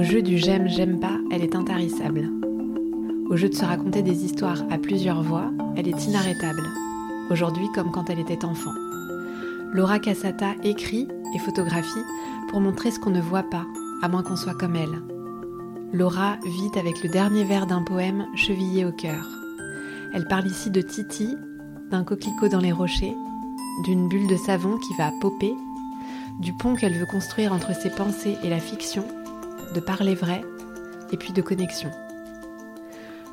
Au jeu du j'aime, j'aime pas, elle est intarissable. Au jeu de se raconter des histoires à plusieurs voix, elle est inarrêtable. Aujourd'hui comme quand elle était enfant. Laura Cassata écrit et photographie pour montrer ce qu'on ne voit pas, à moins qu'on soit comme elle. Laura vit avec le dernier vers d'un poème chevillé au cœur. Elle parle ici de Titi, d'un coquelicot dans les rochers, d'une bulle de savon qui va popper, du pont qu'elle veut construire entre ses pensées et la fiction, de parler vrai, et puis de connexion.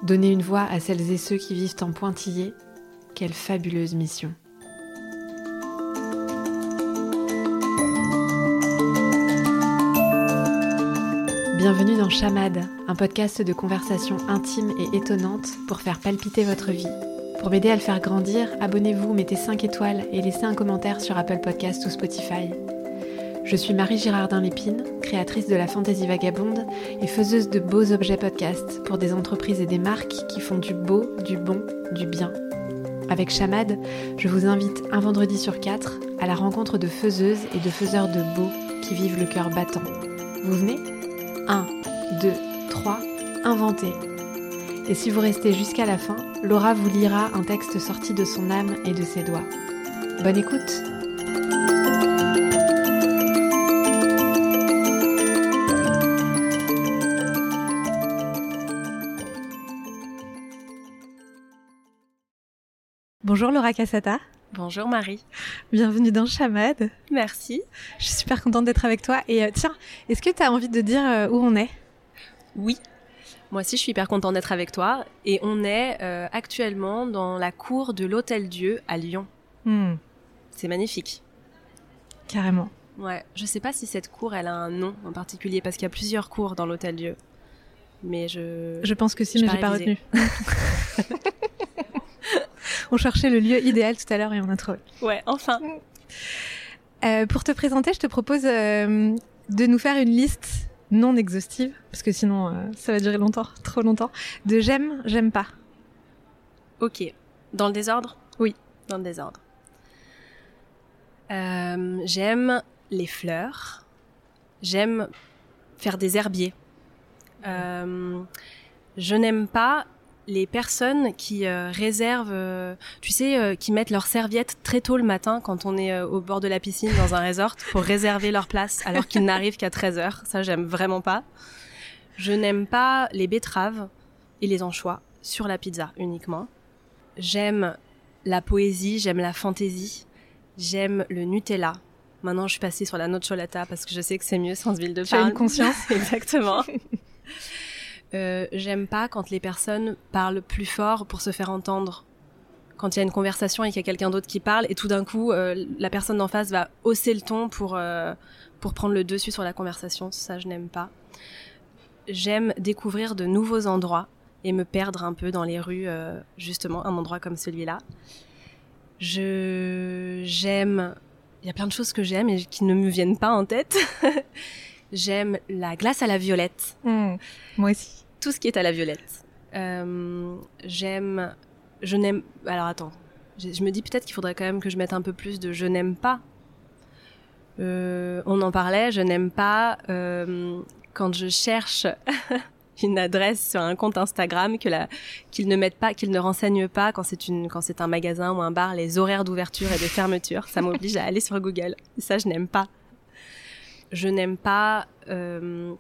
Donner une voix à celles et ceux qui vivent en pointillé, quelle fabuleuse mission. Bienvenue dans Chamade, un podcast de conversation intime et étonnante pour faire palpiter votre vie. Pour m'aider à le faire grandir, abonnez-vous, mettez 5 étoiles et laissez un commentaire sur Apple Podcast ou Spotify. Je suis Marie Girardin Lépine, créatrice de la Fantaisie Vagabonde et faiseuse de beaux objets podcast pour des entreprises et des marques qui font du beau, du bon, du bien. Avec Chamade, je vous invite un vendredi sur quatre à la rencontre de faiseuses et de faiseurs de beau qui vivent le cœur battant. Vous venez? 1, 2, 3, inventez. Et si vous restez jusqu'à la fin, Laura vous lira un texte sorti de son âme et de ses doigts. Bonne écoute Bonjour Laura Cassata. Bonjour Marie. Bienvenue dans Chamade. Merci. Je suis super contente d'être avec toi. Et euh, tiens, est-ce que tu as envie de dire euh, où on est? Oui. Moi aussi, je suis hyper contente d'être avec toi. Et on est euh, actuellement dans la cour de l'Hôtel Dieu à Lyon. Hmm. C'est magnifique. Carrément. Ouais. Je sais pas si cette cour, elle a un nom en particulier parce qu'il y a plusieurs cours dans l'Hôtel Dieu. Mais je. Je pense que si, mais j'ai pas retenu. on cherchait le lieu idéal tout à l'heure et on a trouvé. Ouais, enfin. Euh, pour te présenter, je te propose euh, de nous faire une liste non exhaustive, parce que sinon euh, ça va durer longtemps, trop longtemps, de j'aime, j'aime pas. Ok. Dans le désordre? Oui. Dans le désordre. j'aime les fleurs. J'aime faire des herbiers. je n'aime pas les personnes qui euh, réservent, euh, tu sais, euh, qui mettent leurs serviettes très tôt le matin quand on est au bord de la piscine dans un resort pour réserver leur place alors qu'ils n'arrivent qu'à 13 heures. Ça, j'aime vraiment pas. Je n'aime pas les betteraves et les anchois sur la pizza uniquement. J'aime la poésie, j'aime la fantaisie, j'aime le Nutella. Maintenant, je suis passée sur la nocciolata parce que je sais que c'est mieux sans huile de palme. Tu as une conscience Exactement. Euh, j'aime pas quand les personnes parlent plus fort pour se faire entendre. Quand il y a une conversation et qu'il y a quelqu'un d'autre qui parle et tout d'un coup euh, la personne d'en face va hausser le ton pour euh, pour prendre le dessus sur la conversation, ça je n'aime pas. J'aime découvrir de nouveaux endroits et me perdre un peu dans les rues justement un endroit comme celui-là. Je j'aime il y a plein de choses que j'aime et qui ne me viennent pas en tête. J'aime la glace à la violette. Hmm. moi aussi. Tout ce qui est à la violette. Euh, j'aime. Je n'aime. Alors attends. Je, me dis peut-être qu'il faudrait quand même que je mette un peu plus de je n'aime pas. Euh, on en parlait. Je n'aime pas euh, quand je cherche une adresse sur un compte Instagram que la qu'ils ne mettent pas, qu'ils ne renseignent pas quand c'est une quand c'est un magasin ou un bar les horaires d'ouverture et de fermeture. Ça m'oblige à aller sur Google. Ça, je n'aime pas je n'aime pas euh,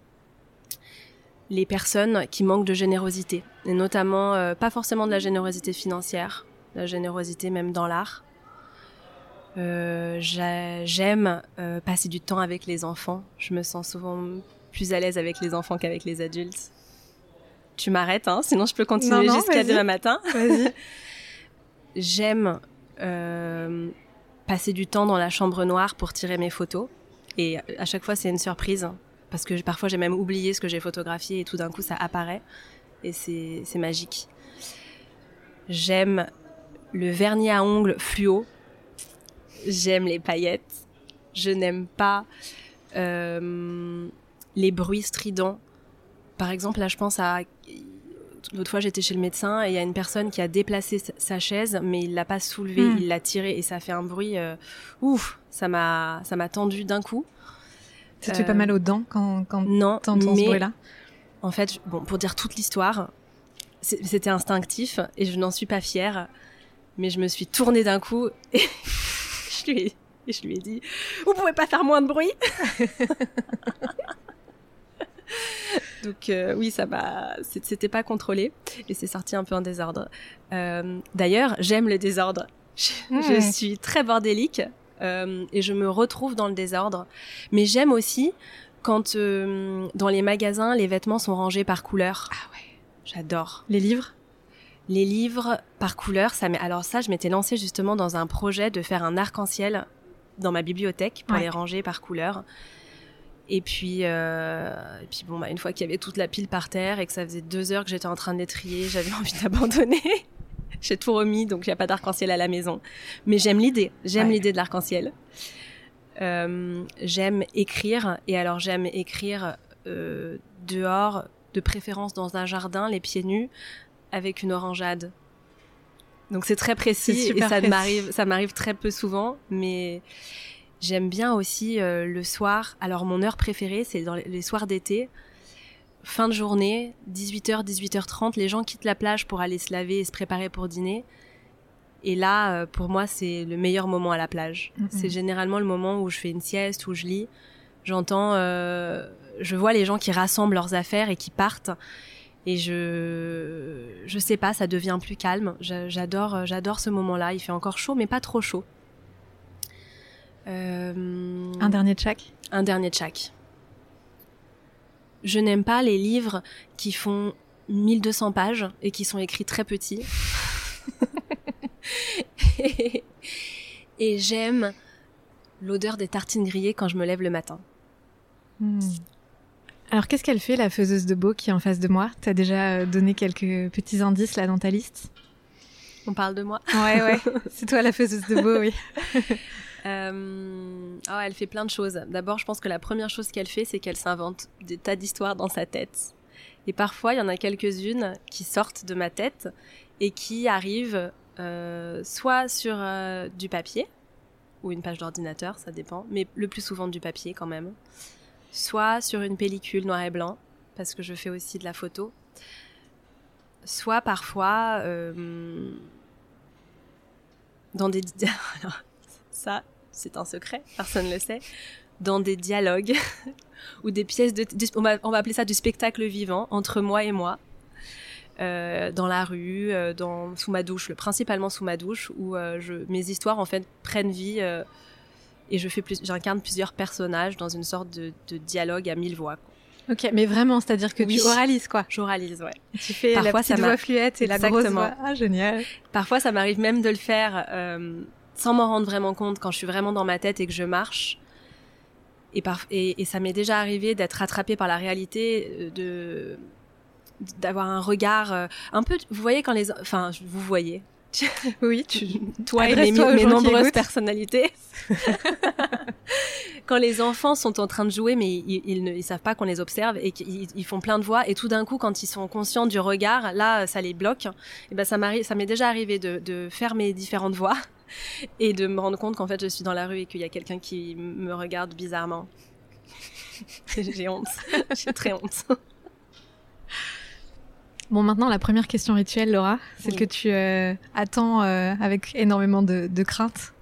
les personnes qui manquent de générosité, et notamment euh, pas forcément de la générosité financière, la générosité même dans l'art. Euh, j'aime passer du temps avec les enfants. Je me sens souvent plus à l'aise avec les enfants qu'avec les adultes. Tu m'arrêtes, hein, sinon je peux continuer jusqu'à demain matin. J'aime passer du temps dans la chambre noire pour tirer mes photos. Et à chaque fois, c'est une surprise. Parce que parfois, j'ai même oublié ce que j'ai photographié et tout d'un coup, ça apparaît. Et c'est magique. J'aime le vernis à ongles fluo. J'aime les paillettes. Je n'aime pas euh, les bruits stridents. Par exemple, là, je pense à L'autre fois, j'étais chez le médecin et il y a une personne qui a déplacé sa chaise, mais il l'a pas soulevée, hmm. il l'a tirée et ça fait un bruit. Euh, ouf, ça m'a, ça m'a tendu d'un coup. Ça te fait pas mal aux dents quand, quand non, t'entends ce bruit-là? En fait, bon, pour dire toute l'histoire, c'était instinctif et je n'en suis pas fière. Mais je me suis tournée d'un coup et je lui ai, je lui ai dit Vous pouvez pas faire moins de bruit Donc euh, oui, ça m'a, c'était pas contrôlé et c'est sorti un peu en désordre. Euh, D'ailleurs, j'aime le désordre. Je, je, hmm. suis très bordélique euh, et je me retrouve dans le désordre. Mais j'aime aussi quand dans les magasins les vêtements sont rangés par couleur. Ah ouais. J'adore. Les livres? Les livres par couleur, ça alors ça, je m'étais lancée justement dans un projet de faire un arc-en-ciel dans ma bibliothèque pour les ranger par couleur. Et puis, euh, et puis bon, bah, une fois qu'il y avait toute la pile par terre et que ça faisait deux heures que j'étais en train de l'étrier, j'avais envie d'abandonner. J'ai tout remis, donc il n'y a pas d'arc-en-ciel à la maison. Mais j'aime l'idée, j'aime l'idée de l'arc-en-ciel. Euh, j'aime écrire, et alors j'aime écrire euh, dehors, de préférence dans un jardin, les pieds nus, avec une orangeade. Donc c'est très précis et ça m'arrive, ça m'arrive très peu souvent, mais j'aime bien aussi euh, le soir. Alors mon heure préférée, c'est dans les soirs d'été, fin de journée, 18h, 18h30, les gens quittent la plage pour aller se laver et se préparer pour dîner. Et là, euh, pour moi, c'est le meilleur moment à la plage. C'est généralement le moment où je fais une sieste, où je lis. J'entends, euh, je vois les gens qui rassemblent leurs affaires et qui partent. Et je, je sais pas, ça devient plus calme. J'adore, j'adore ce moment-là. Il fait encore chaud, mais pas trop chaud. Euh... Un dernier de chaque. Un dernier de chaque. Je n'aime pas les livres qui font 1200 pages et qui sont écrits très petits. et, j'aime l'odeur des tartines grillées quand je me lève le matin. Hmm. Alors qu'est-ce qu'elle fait la faiseuse de beau qui est en face de moi? T'as déjà euh, donné quelques petits indices là dans ta liste? On parle de moi Ouais ouais, c'est toi la faiseuse de beau, oui. Euh, oh, elle fait plein de choses. D'abord, je pense que la première chose qu'elle fait, c'est qu'elle s'invente des tas d'histoires dans sa tête. Et parfois, il y en a quelques-unes qui sortent de ma tête et qui arrivent euh, soit sur euh, du papier ou une page d'ordinateur, ça dépend, mais le plus souvent du papier quand même. Soit sur une pellicule noir et blanc, parce que je fais aussi de la photo. Soit parfois dans des ça c'est un secret, personne ne le sait, dans des dialogues ou des pièces de, on, va, appeler ça du spectacle vivant entre moi et moi. Euh, dans la rue, euh, dans, sous ma douche, principalement sous ma douche, où euh, je, mes histoires en fait prennent vie et je fais plus, j'incarne plusieurs personnages dans une sorte de, dialogue à mille voix. Ok, mais vraiment, c'est-à-dire que tu oralises quoi J'oralise, ouais. Tu fais Parfois, la petite ça voix fluette et la grosse voix. Ah, génial. Parfois, ça m'arrive même de le faire sans m'en rendre vraiment compte quand je suis vraiment dans ma tête et que je marche. Et, et, ça m'est déjà arrivé d'être rattrapée par la réalité, euh, de d'avoir un regard euh, un peu. Vous voyez quand les, enfin, vous voyez. oui, tu, toi et mes, mes nombreuses personnalités. quand les enfants sont en train de jouer, mais ils, ne ils savent pas qu'on les observe et qu'ils ils font plein de voix, et tout d'un coup, quand ils sont conscients du regard, là, ça les bloque. Et ben, ça m'arrive, ça m'est déjà arrivé de, de faire mes différentes voix et de me rendre compte qu'en fait je suis dans la rue et qu'il y a quelqu'un qui me regarde bizarrement. J'ai honte, j'ai très honte. Bon, maintenant, la première question rituelle, Laura, celle que tu euh, attends euh, avec énormément de, de crainte,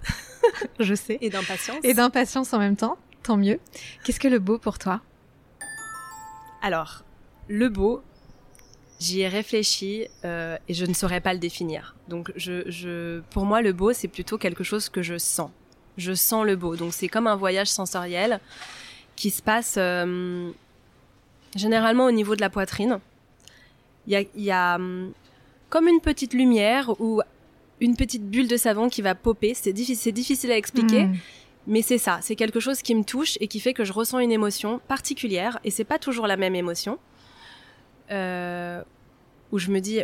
je sais. Et d'impatience. Et d'impatience en même temps, tant mieux. Qu'est-ce que le beau pour toi? Alors, le beau, J'y ai réfléchi euh, et je ne saurais pas le définir. Donc, je, je, pour moi, le beau, c'est plutôt quelque chose que je sens. Je sens le beau. Donc, c'est comme un voyage sensoriel qui se passe euh, généralement au niveau de la poitrine. Il y a, y a hum, comme une petite lumière ou une petite bulle de savon qui va popper. C'est difficile, difficile à expliquer. Hmm. Mais c'est ça, c'est quelque chose qui me touche et qui fait que je ressens une émotion particulière et c'est pas toujours la même émotion. Euh, où je me dis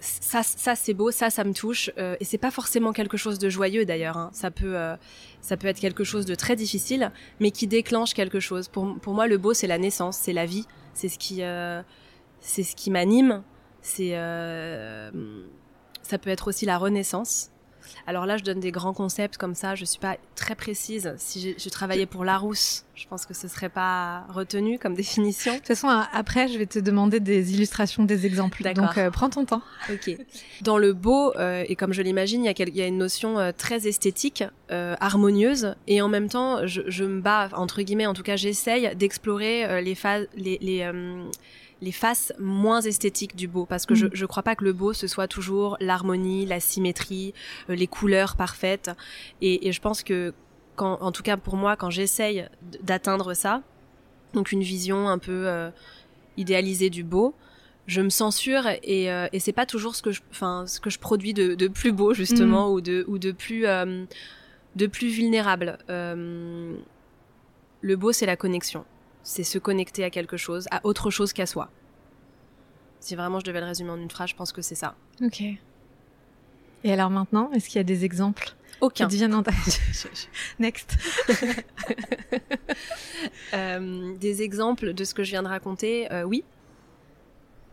ça, ça c'est beau, ça, ça me touche. Euh, et c'est pas forcément quelque chose de joyeux d'ailleurs. Hein. Ça peut, euh, ça peut être quelque chose de très difficile, mais qui déclenche quelque chose. Pour, pour moi, le beau, c'est la naissance, c'est la vie, c'est ce qui, c'est ce qui m'anime. C'est, ça peut être aussi la renaissance. Alors là, je donne des grands concepts comme ça. Je suis pas très précise. Si je travaillais pour Larousse, je pense que ce serait pas retenu comme définition. De toute façon, après, je vais te demander des illustrations, des exemples. Donc, euh, prends ton temps. Ok. Dans le beau, euh, et comme je l'imagine, il y, y, a une notion euh, très esthétique, harmonieuse, et en même temps, je, je, me bats entre guillemets. En tout cas, j'essaye d'explorer les phases, les, les les faces moins esthétiques du beau parce que je, mm. je crois pas que le beau ce soit toujours l'harmonie, la symétrie, euh, les couleurs parfaites et, et, je pense que quand en tout cas pour moi quand j'essaye d'atteindre ça donc une vision un peu euh, idéalisée du beau je me censure et, euh, et c'est pas toujours ce que je enfin ce que je produis de, de plus beau justement mm. ou de ou de plus de plus vulnérable le beau c'est la connexion c'est se connecter à quelque chose, à autre chose qu'à soi. Si vraiment je devais le résumer en une phrase, je pense que c'est ça. Ok. Et alors maintenant, est-ce qu'il y a des exemples Aucun. Qui en Next. euh, des exemples de ce que je viens de raconter, euh, oui.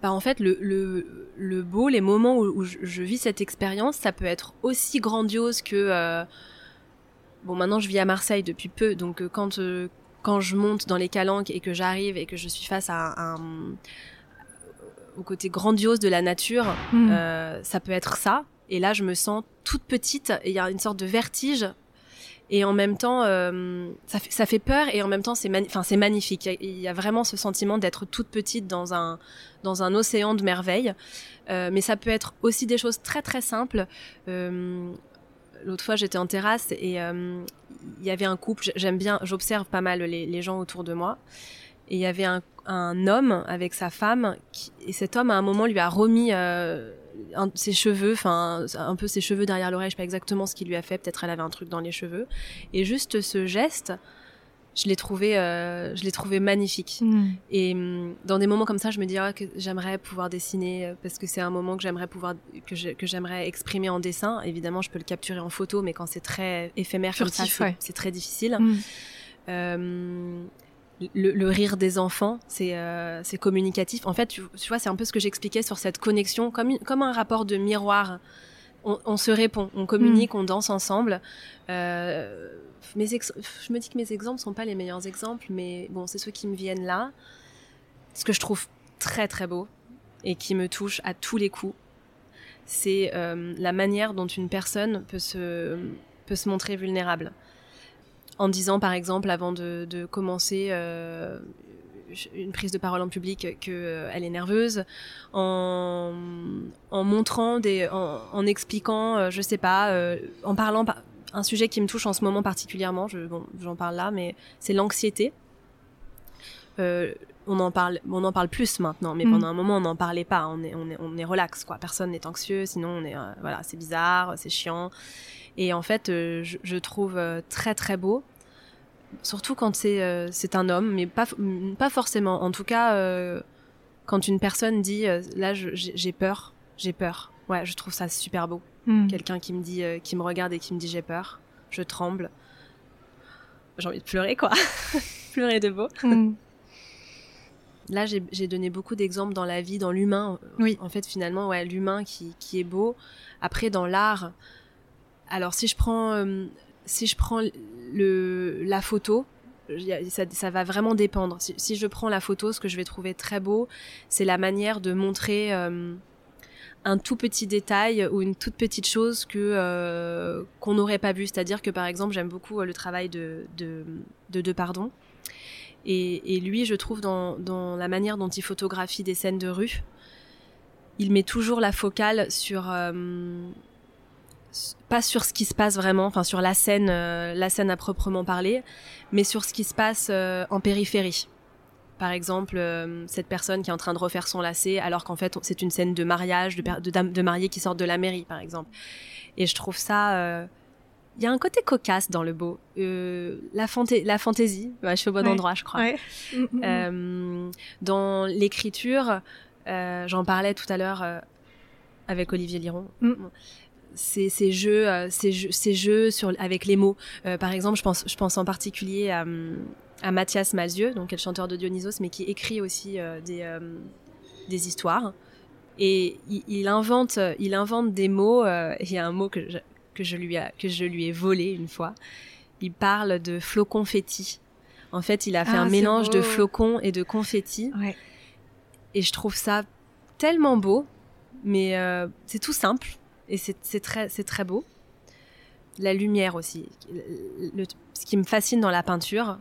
Bah, en fait, le, le, le, beau, les moments où, je, vis cette expérience, ça peut être aussi grandiose que... Euh, bon, maintenant, je vis à Marseille depuis peu, donc quand, quand je monte dans les calanques et que j'arrive et que je suis face à un, au côté grandiose de la nature, hmm. euh, ça peut être ça. Et là, je me sens toute petite et il y a une sorte de vertige. Et en même temps, euh, ça, fait, ça fait peur et en même temps, c'est enfin, c'est magnifique. Il y, a, vraiment ce sentiment d'être toute petite dans un, dans un océan de merveilles. Euh, mais ça peut être aussi des choses très très simples. L'autre fois, j'étais en terrasse et il y avait un couple. J'aime bien, j'observe pas mal les, gens autour de moi. Et il y avait un, homme avec sa femme. Et cet homme, à un moment, lui a remis euh, ses cheveux, enfin, un peu ses cheveux derrière l'oreille. Je sais pas exactement ce qu'il lui a fait. Peut-être elle avait un truc dans les cheveux. Et juste ce geste, je l'ai trouvé, euh, je l'ai trouvé magnifique. Mm. Et mm, dans des moments comme ça, je me dis oh, que j'aimerais pouvoir dessiner euh, parce que c'est un moment que j'aimerais pouvoir que, j'aimerais exprimer en dessin. Évidemment, je peux le capturer en photo, mais quand c'est très éphémère comme ça, c'est très difficile. Mm. Euh, le, rire des enfants, c'est c'est communicatif. En fait, tu, vois, c'est un peu ce que j'expliquais sur cette connexion, comme comme un rapport de miroir. On, on se répond, on communique, on danse ensemble. Euh, mes je me dis que mes exemples sont pas les meilleurs exemples, mais bon, c'est ceux qui me viennent là. Ce que je trouve très très beau et qui me touche à tous les coups, c'est euh, la manière dont une personne peut se, peut se montrer vulnérable. En disant par exemple, avant de, de commencer euh, une prise de parole en public, qu'elle euh, est nerveuse, en, en montrant des, en, en expliquant, euh, je sais pas, euh, en parlant, un sujet qui me touche en ce moment particulièrement, je, bon, j'en parle là, mais c'est l'anxiété. Euh, on en parle, on en parle plus maintenant, mais mm. pendant un moment on n'en parlait pas. On est, on est, on est relax quoi. Personne n'est anxieux, sinon on est, euh, voilà, c'est bizarre, c'est chiant. Et en fait, euh, je, je, trouve euh, très très beau, surtout quand c'est, c'est un homme, mais pas, pas forcément. En tout cas, quand une personne dit, là, j'ai peur, j'ai peur. Ouais, je trouve ça super beau. Hmm. Quelqu'un qui me dit, euh, qui me regarde et qui me dit j'ai peur, je tremble. J'ai envie de pleurer quoi, pleurer de beau. Hmm. Là, j'ai donné beaucoup d'exemples dans la vie, dans l'humain. Oui. En fait, finalement, ouais, l'humain qui, qui est beau. Après, dans l'art, alors si je prends, euh, si je prends la photo, ça, va vraiment dépendre. Si, je prends la photo, ce que je vais trouver très beau, c'est la manière de montrer euh, un tout petit détail ou une toute petite chose que euh, qu'on n'aurait pas vu. C'est-à-dire que par exemple, j'aime beaucoup euh, le travail de de, Pardon. Et, lui, je trouve dans, dans la manière dont il photographie des scènes de rue, il met toujours la focale sur pas sur ce qui se passe vraiment, enfin sur la scène, la scène à proprement parler, mais sur ce qui se passe en périphérie. Par exemple, euh, cette personne qui est en train de refaire son lacet, alors qu'en fait c'est une scène de mariage, de, de, de mariés qui sortent de la mairie, par exemple. Et je trouve ça, euh, il y a un côté cocasse dans le beau, euh, la, la fantaisie. je suis au bon endroit, je crois. Mm, mm, mm. dans l'écriture, j'en parlais tout à l'heure avec Olivier Liron ces, ces jeux, ces jeux, ces jeux sur avec les mots. par exemple, je pense, je pense en particulier à, à Mathias Malzieux, donc qui est le chanteur de Dionysos, mais qui écrit aussi euh, des, euh, des histoires. Et il, invente, il invente des mots. Euh, il y a un mot que que je lui, a, que je lui ai volé une fois. Il parle de flocons confetti. En fait, il a fait Ah, un mélange de flocons et de confetti. Ouais. Et je trouve ça tellement beau, mais euh, c'est tout simple et c'est très, beau. La lumière aussi. Ce qui me fascine dans la peinture,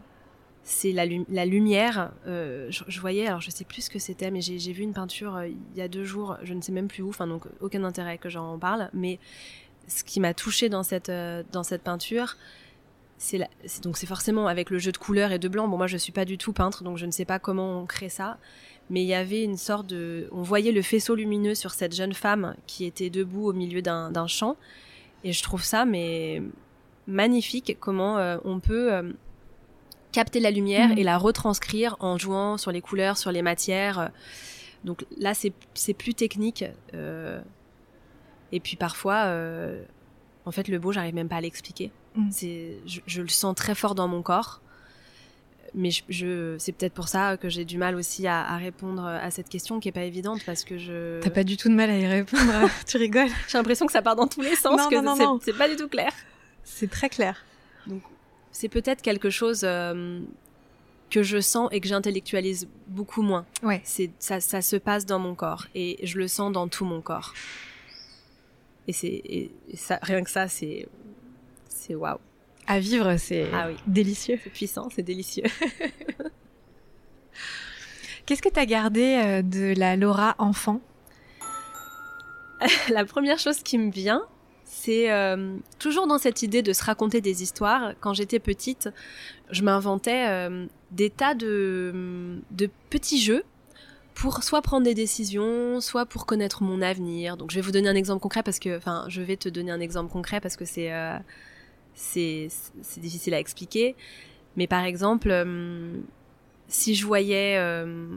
c'est la, lu- la lumière. Euh, je, je voyais, alors je sais plus ce que c'était, mais j'ai vu une peinture euh, il y a deux jours, je ne sais même plus où, enfin donc aucun intérêt que j'en parle, mais ce qui m'a touché dans cette, euh, dans cette peinture, c'est donc c'est forcément avec le jeu de couleurs et de blanc. Bon, moi je suis pas du tout peintre, donc je ne sais pas comment on crée ça, mais il y avait une sorte de, on voyait le faisceau lumineux sur cette jeune femme qui était debout au milieu d'un champ, et je trouve ça mais magnifique comment euh, on peut euh, capter la lumière Mhm. et la retranscrire en jouant sur les couleurs, sur les matières. Donc là, c'est plus technique. euh, et puis parfois, en fait, le beau, j'arrive même pas à l'expliquer. C'est, je, je le sens très fort dans mon corps. Mais je, je- c'est peut-être pour ça que j'ai du mal aussi à, à répondre à cette question qui est pas évidente parce que je. T'as pas du tout de mal à y répondre. tu rigoles. J'ai l'impression que ça part dans tous les sens, Non, que non, non, c'est- pas du tout clair. C'est très clair. C'est peut-être quelque chose euh, que je sens et que j'intellectualise beaucoup moins. Ouais. C'est ça, ça se passe dans mon corps et je le sens dans tout mon corps. Et c'est ça, rien que ça, c'est c'est waouh, À vivre, c'est Ah oui. délicieux. c'est puissant, c'est délicieux. Qu'est-ce que t'as gardé euh, de la Laura enfant? La première chose qui me vient, c'est euh, toujours dans cette idée de se raconter des histoires. Quand j'étais petite, je m'inventais euh, des tas de, de petits jeux pour soit prendre des décisions, soit pour connaître mon avenir. Donc je vais vous donner un exemple concret parce que, enfin, je vais te donner un exemple concret parce que c'est euh, c'est difficile à expliquer. Mais par exemple, euh, si je voyais euh,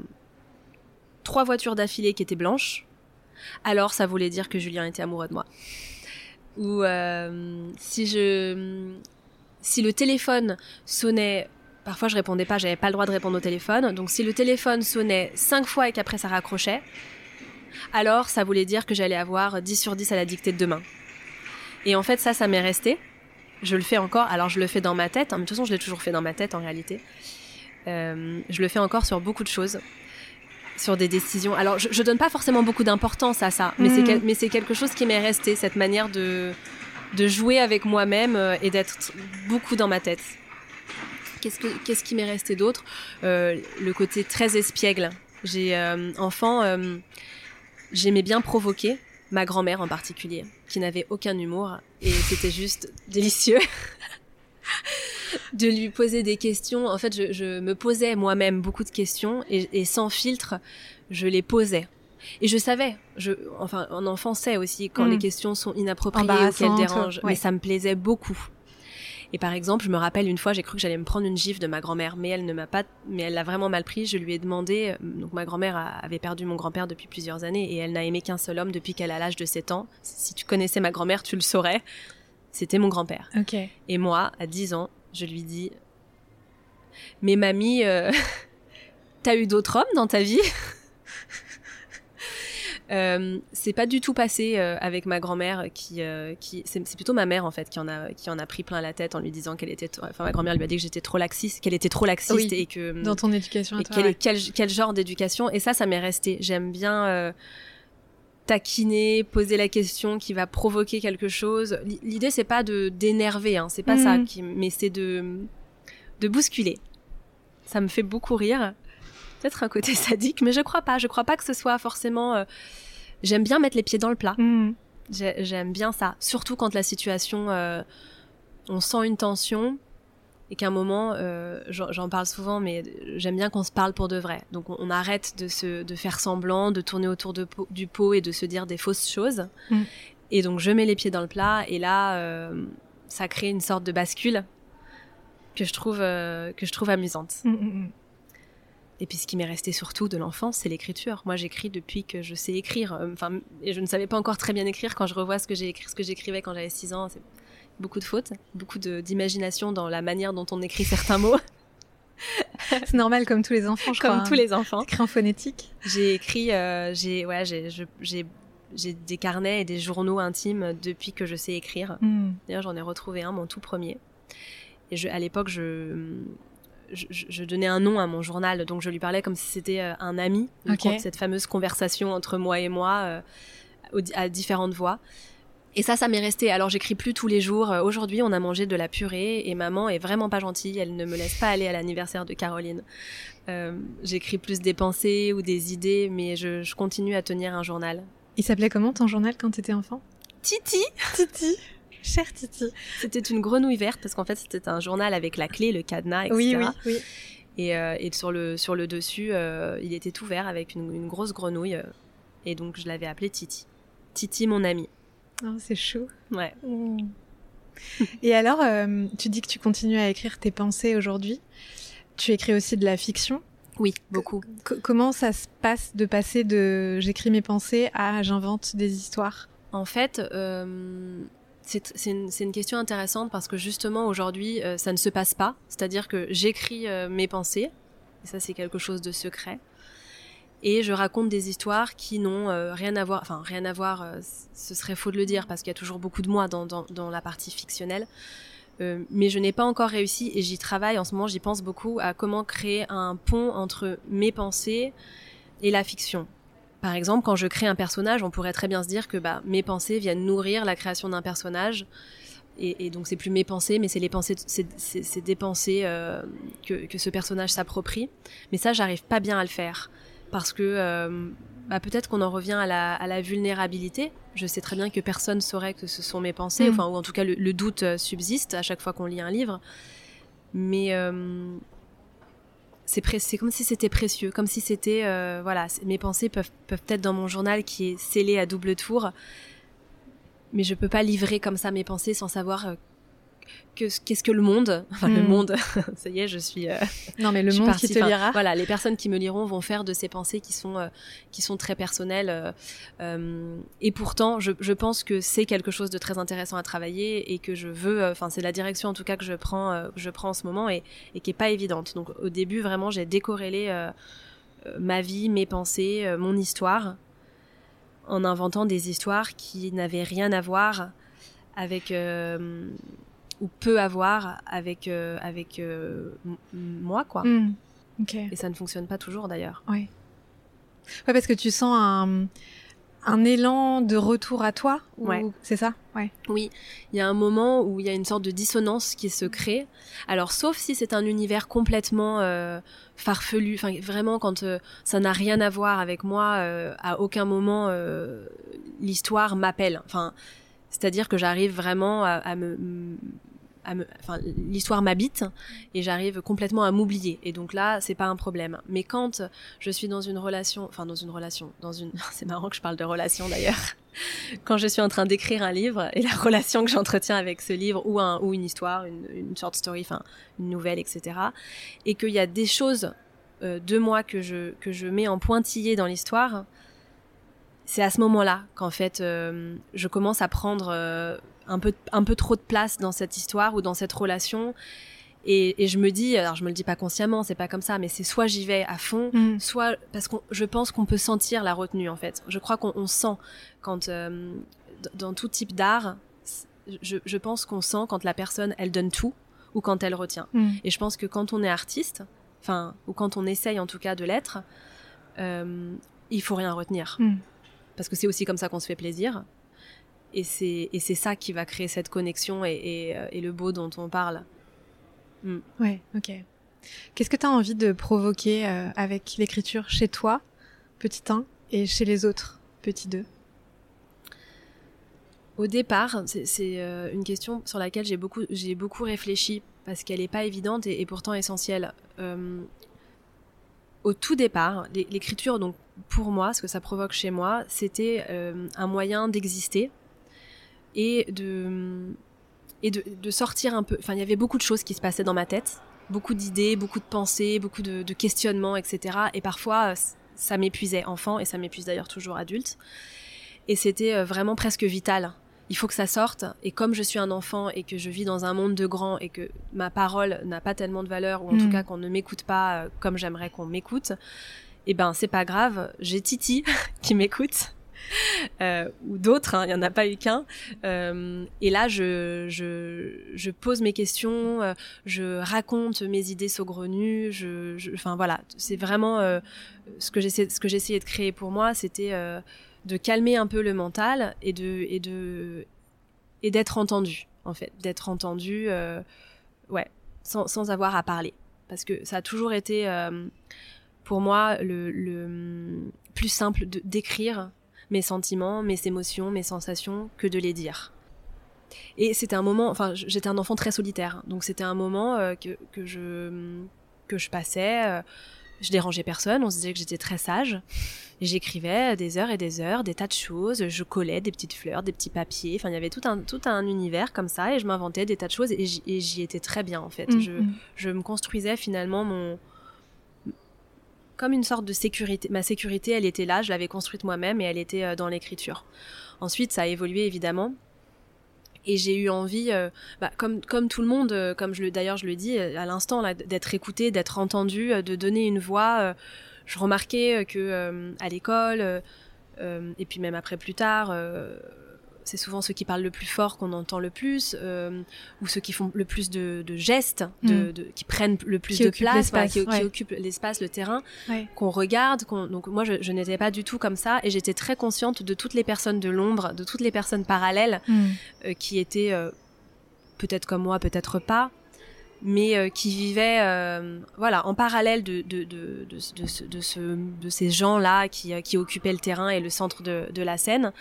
trois voitures d'affilée qui étaient blanches, alors ça voulait dire que Julien était amoureux de moi. Ou euh, si je si le téléphone sonnait parfois je répondais pas, j'avais pas le droit de répondre au téléphone. Donc si le téléphone sonnait cinq fois et qu'après ça raccrochait, alors ça voulait dire que j'allais avoir 10 sur 10 à la dictée de demain. Et en fait ça ça m'est resté. Je le fais encore, alors je le fais dans ma tête, hein, mais de toute façon je l'ai toujours fait dans ma tête en réalité. Euh, je le fais encore sur beaucoup de choses sur des décisions. Alors, je, je donne pas forcément beaucoup d'importance à ça, mais c'est quel- mais c'est quelque chose qui m'est resté, cette manière de de jouer avec moi-même euh, et d'être beaucoup dans ma tête. Qu'est-ce que qu'est-ce qui m'est resté d'autre? Euh, Le côté très espiègle. J'ai euh, enfant, j'aimais bien provoquer ma grand-mère en particulier, qui n'avait aucun humour et c'était juste délicieux. de lui poser des questions. En fait, je, je me posais moi-même beaucoup de questions et, et sans filtre, je les posais. Et je savais, je, enfin, un enfant sait aussi quand Mm. les questions sont inappropriées ou qu'elles dérangent. ouais. Mais ça me plaisait beaucoup. Et par exemple, je me rappelle une fois, j'ai cru que j'allais me prendre une gifle de ma grand-mère, mais elle ne m'a pas, mais elle l'a vraiment mal pris. Je lui ai demandé, euh, donc ma grand-mère avait perdu mon grand-père depuis plusieurs années et elle n'a aimé qu'un seul homme depuis qu'elle a l'âge de 7 ans. Si tu connaissais ma grand-mère, tu le saurais. C'était mon grand-père. Et moi, à 10 ans, je lui dis Mais mamie, euh, t'as eu d'autres hommes dans ta vie? Euh, c'est pas du tout passé euh, avec ma grand-mère qui euh, qui c'est plutôt ma mère en fait qui en a qui en a pris plein la tête en lui disant qu'elle était enfin ma grand-mère lui a dit que j'étais trop laxiste qu'elle était trop laxiste Oui, et que Dans ton éducation à toi. quel, ouais. quel, quel genre d'éducation. Et ça ça m'est resté. J'aime bien taquiner poser la question qui va provoquer quelque chose. L'idée c'est pas de d'énerver hein, c'est pas ça qui mais c'est de de bousculer. Ça me fait beaucoup rire peut-être un côté sadique mais je crois pas je crois pas que ce soit forcément euh, j'aime bien mettre les pieds dans le plat j'ai- j'aime bien ça surtout quand la situation euh, on sent une tension et qu'à un moment, euh, j'en parle souvent, mais j'aime bien qu'on se parle pour de vrai. Donc on, on arrête de se, de faire semblant, de tourner autour de du pot et de se dire des fausses choses. Mm. Et donc je mets les pieds dans le plat et là, euh, ça crée une sorte de bascule que je trouve que je trouve amusante. Mhm. Et puis ce qui m'est resté surtout de l'enfance, c'est l'écriture. Moi, j'écris depuis que je sais écrire. Euh, Enfin, et je ne savais pas encore très bien écrire quand je revois ce que j'ai écrit, ce que j'écrivais quand j'avais 6 ans. C'est beaucoup de fautes, beaucoup d'imagination dans la manière dont on écrit certains mots, C'est normal comme tous les enfants, je comme crois. tous les enfants. Écrit en phonétique. J'ai écrit, euh, j'ai, ouais, j'ai j'ai des carnets et des journaux intimes depuis que je sais écrire. Hmm. D'ailleurs, j'en ai retrouvé un, mon tout premier. Et je, à l'époque, je, je, je donnais un nom à mon journal, donc je lui parlais comme si c'était euh, un ami. Donc. Cette fameuse conversation entre moi et moi euh, à différentes voix. Et ça, ça m'est resté. Alors, j'écris plus tous les jours. Euh, Aujourd'hui, on a mangé de la purée et maman est vraiment pas gentille. Elle ne me laisse pas aller à l'anniversaire de Caroline. Euh, j'écris plus des pensées ou des idées, mais je, je continue à tenir un journal. Il s'appelait comment ton journal quand t'étais enfant? Titi Titi. Cher Titi. C'était une grenouille verte parce qu'en fait, c'était un journal avec la clé, le cadenas, etc. Oui, oui, oui. Et, euh, et sur, le, sur le dessus, euh, il était tout vert avec une, une grosse grenouille. euh, et donc, je l'avais appelé Titi. Titi, mon ami. Oh, c'est chou. Ouais. Et alors, tu dis que tu continues à écrire tes pensées aujourd'hui. Tu écris aussi de la fiction. Oui, beaucoup. Co- comment ça se passe de passer de j'écris mes pensées à j'invente des histoires? En fait, c'est une, question intéressante parce que justement aujourd'hui, euh, ça ne se passe pas. C'est-à-dire que j'écris euh, mes pensées, et ça c'est quelque chose de secret, et je raconte des histoires qui n'ont euh, rien à voir. Enfin, rien à voir, ce serait faux de le dire parce qu'il y a toujours beaucoup de moi dans, la partie fictionnelle. Mais je n'ai pas encore réussi et j'y travaille en ce moment, j'y pense beaucoup à comment créer un pont entre mes pensées et la fiction. Par exemple, quand je crée un personnage, on pourrait très bien se dire que bah, mes pensées viennent nourrir la création d'un personnage. Et, et donc, c'est plus mes pensées, mais c'est les pensées, c'est, des pensées euh, que, que ce personnage s'approprie. Mais ça, j'arrive pas bien à le faire. Parce que euh, bah, peut-être qu'on en revient à la, à la vulnérabilité. Je sais très bien que personne saurait que ce sont mes pensées, Mm. enfin, ou en tout cas, le, le doute euh, subsiste à chaque fois qu'on lit un livre. Mais euh, c'est, comme si c'était précieux, comme si c'était, euh, voilà, mes pensées peuvent, être dans mon journal qui est scellé à double tour, mais je peux pas livrer comme ça mes pensées sans savoir que, qu'est-ce que le monde, enfin le Mm. monde, ça y est, je suis, euh, Non, mais le monde partie, qui te enfin, lira. Voilà, les personnes qui me liront vont faire de ces pensées qui sont euh, qui sont très personnelles. euh, et pourtant, je, je pense que c'est quelque chose de très intéressant à travailler et que je veux. Enfin, c'est la direction en tout cas que je prends que je prends en ce moment et, et qui est pas évidente. Donc au début, vraiment, j'ai décorrélé ma vie, mes pensées, mon histoire, en inventant des histoires qui n'avaient rien à voir avec euh, ou peu à voir avec euh, avec euh, moi quoi. Hmm. Et ça ne fonctionne pas toujours d'ailleurs. Ouais. Ouais, parce que tu sens un, un élan de retour à toi. ou- Ouais. C'est ça? Ouais. Oui, il y a un moment où il y a une sorte de dissonance qui se crée. Alors, sauf si c'est un univers complètement euh, farfelu, enfin vraiment quand euh, ça n'a rien à voir avec moi, euh, à aucun moment l'histoire m'appelle. Enfin, c'est-à-dire que j'arrive vraiment à, à me- l'histoire m'habite et j'arrive complètement à m'oublier. Et donc là, c'est pas un problème. Mais quand je suis dans une relation, enfin dans une relation, dans une, c'est marrant que je parle de relation d'ailleurs. Quand je suis en train d'écrire un livre et la relation que j'entretiens avec ce livre ou un ou une histoire, une, une short story, enfin une nouvelle, etc. Et qu'il y a des choses euh, de moi que je que je mets en pointillé dans l'histoire. C'est à ce moment-là qu'en fait euh, je commence à prendre euh, un peu un peu trop de place dans cette histoire ou dans cette relation et, et je me dis alors je me le dis pas consciemment c'est pas comme ça mais c'est soit j'y vais à fond Hmm. soit parce que je pense qu'on peut sentir la retenue en fait. Je crois qu'on on sent quand euh, dans tout type d'art, je, je pense qu'on sent quand la personne elle donne tout ou quand elle retient. Hmm. Et je pense que quand on est artiste, enfin ou quand on essaye en tout cas de l'être, euh, il faut rien retenir Hmm. parce que c'est aussi comme ça qu'on se fait plaisir. Et c'est et c'est ça qui va créer cette connexion et, et, euh, et le beau dont on parle. Ouais, ok. Qu'est-ce que tu as envie de provoquer euh, avec l'écriture chez toi, petit 1, et chez les autres, petit 2 Au départ, c'est c'est, euh, une question sur laquelle j'ai beaucoup, j'ai beaucoup réfléchi parce qu'elle n'est pas évidente et, et pourtant essentielle. Euh, au tout départ, l'é- l'écriture, donc pour moi, ce que ça provoque chez moi, c'était un moyen d'exister et de et de, de sortir un peu. Enfin, il y avait beaucoup de choses qui se passaient dans ma tête, beaucoup d'idées, beaucoup de pensées, beaucoup de, de questionnements, etc. Et parfois, euh, ça m'épuisait enfant et ça m'épuise d'ailleurs toujours adulte. Et c'était euh, vraiment presque vital. Il faut que ça sorte. Et comme je suis un enfant et que je vis dans un monde de grands et que ma parole n'a pas tellement de valeur, ou en Mm. tout cas qu'on ne m'écoute pas euh, comme j'aimerais qu'on m'écoute, eh ben c'est pas grave. J'ai Titi qui m'écoute euh, ou d'autres, hein, il n'y en a pas eu qu'un. Euh, et là, je, je, pose mes questions, euh, je raconte mes idées saugrenues. Je, enfin voilà, c'est vraiment euh, ce que ce que j'essayais de créer pour moi, c'était de calmer un peu le mental et de et de et d'être entendu en fait, d'être entendu, ouais, sans, sans avoir à parler, parce que ça a toujours été pour moi le, le plus simple d'écrire mes sentiments, mes émotions, mes sensations que de les dire. Et c'était un moment, enfin, j'étais un enfant très solitaire, donc c'était un moment euh, que, que, je, que je passais, euh, je dérangeais personne, on se disait que j'étais très sage, et j'écrivais des heures et des heures, des tas de choses, je collais des petites fleurs, des petits papiers, enfin, il y avait tout un, tout un univers comme ça, et je m'inventais des tas de choses, et j'y étais très bien, en fait. Mm, je, mm. je me construisais finalement mon, comme une sorte de sécurité. Ma sécurité, elle était là, je l'avais construite moi-même et elle était euh, dans l'écriture. Ensuite, ça a évolué évidemment. Et j'ai eu envie, euh, bah, comme tout le monde, euh, comme je le d'ailleurs je le dis à l'instant d'être écouté, d'être entendu, de donner une voix. je remarquais que à l'école et puis même après plus tard, c'est souvent ceux qui parlent le plus fort qu'on entend le plus, euh, ou ceux qui font le plus de, gestes, mm. de, qui prennent le plus de place, qui, occupent l'espace, le terrain, qu'on regarde. donc moi, je, n'étais pas du tout comme ça, et j'étais très consciente de toutes les personnes de l'ombre, de toutes les personnes parallèles mm. euh, qui étaient euh, peut-être comme moi, peut-être pas, mais qui vivaient voilà en parallèle de de, de, de, ce, de ces gens là qui, qui occupaient le terrain et le centre de, la scène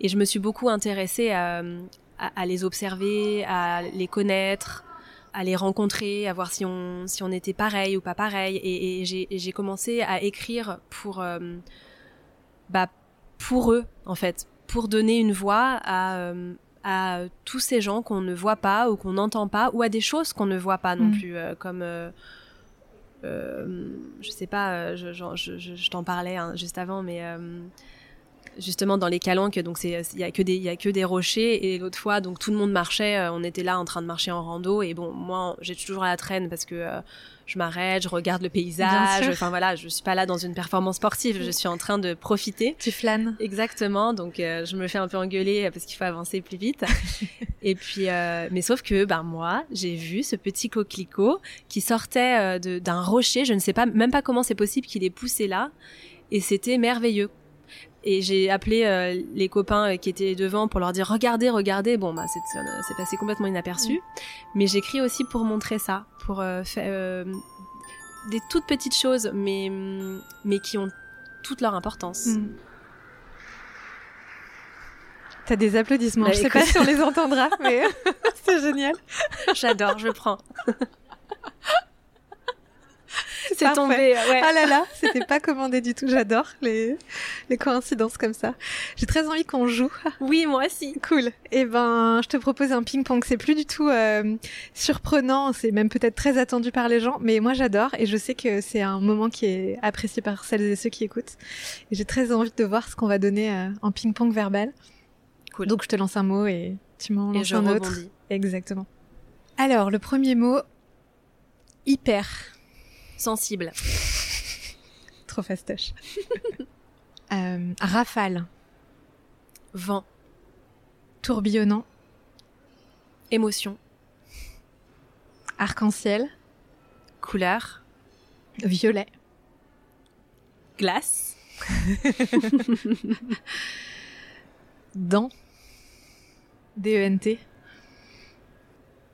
et je me suis beaucoup intéressée à, les observer, à les connaître, à les rencontrer, à voir si on, était pareil ou pas pareil. Et, j'ai commencé à écrire pour, euh, bah, pour eux, en fait, pour donner une voix à, euh, à tous ces gens qu'on ne voit pas ou qu'on n'entend pas, ou à des choses qu'on ne voit pas non mm. plus, euh, comme... je sais pas, je, je, je, t'en parlais hein, juste avant, mais justement dans les calanques donc c'est il y a que des il y a que des rochers et l'autre fois donc tout le monde marchait euh, on était là en train de marcher en rando et bon moi j'ai toujours à la traîne parce que euh, je m'arrête je regarde le paysage enfin voilà je suis pas là dans une performance sportive je suis en train de profiter. Tu flânes. Exactement donc euh, je me fais un peu engueuler parce qu'il faut avancer plus vite. Et puis mais sauf que ben moi j'ai vu ce petit coquelicot qui sortait d'un rocher je ne sais pas même pas comment c'est possible qu'il ait poussé là et c'était merveilleux et j'ai appelé euh, les copains euh, qui étaient devant pour leur dire regardez, regardez. Bon, bah c'est passé complètement inaperçu. Mm. Mais j'écris aussi pour montrer ça, pour euh, faire des toutes petites choses, mais mais qui ont toute leur importance. Mm. T'as des applaudissements. Bah, je sais pas si on les entendra, mais c'est génial. J'adore, je prends. c'est tombé. Ouais. Ah là là, c'était pas commandé du tout. J'adore les, les coïncidences comme ça. J'ai très envie qu'on joue. Oui, moi aussi. Cool. Eh ben, je te propose un ping-pong. C'est plus du tout euh, surprenant. C'est même peut-être très attendu par les gens, mais moi j'adore et je sais que c'est un moment qui est apprécié par celles et ceux qui écoutent. Et j'ai très envie de voir ce qu'on va donner euh, en ping-pong verbal. Cool. Donc je te lance un mot et tu m'en lances un autre. Exactement. Alors le premier mot, hyper. Sensible. Trop fastoche. euh, rafale. Vent. Tourbillonnant. Émotion. Arc-en-ciel. Couleur. Violet. Glace. Dent. D-E-N-T.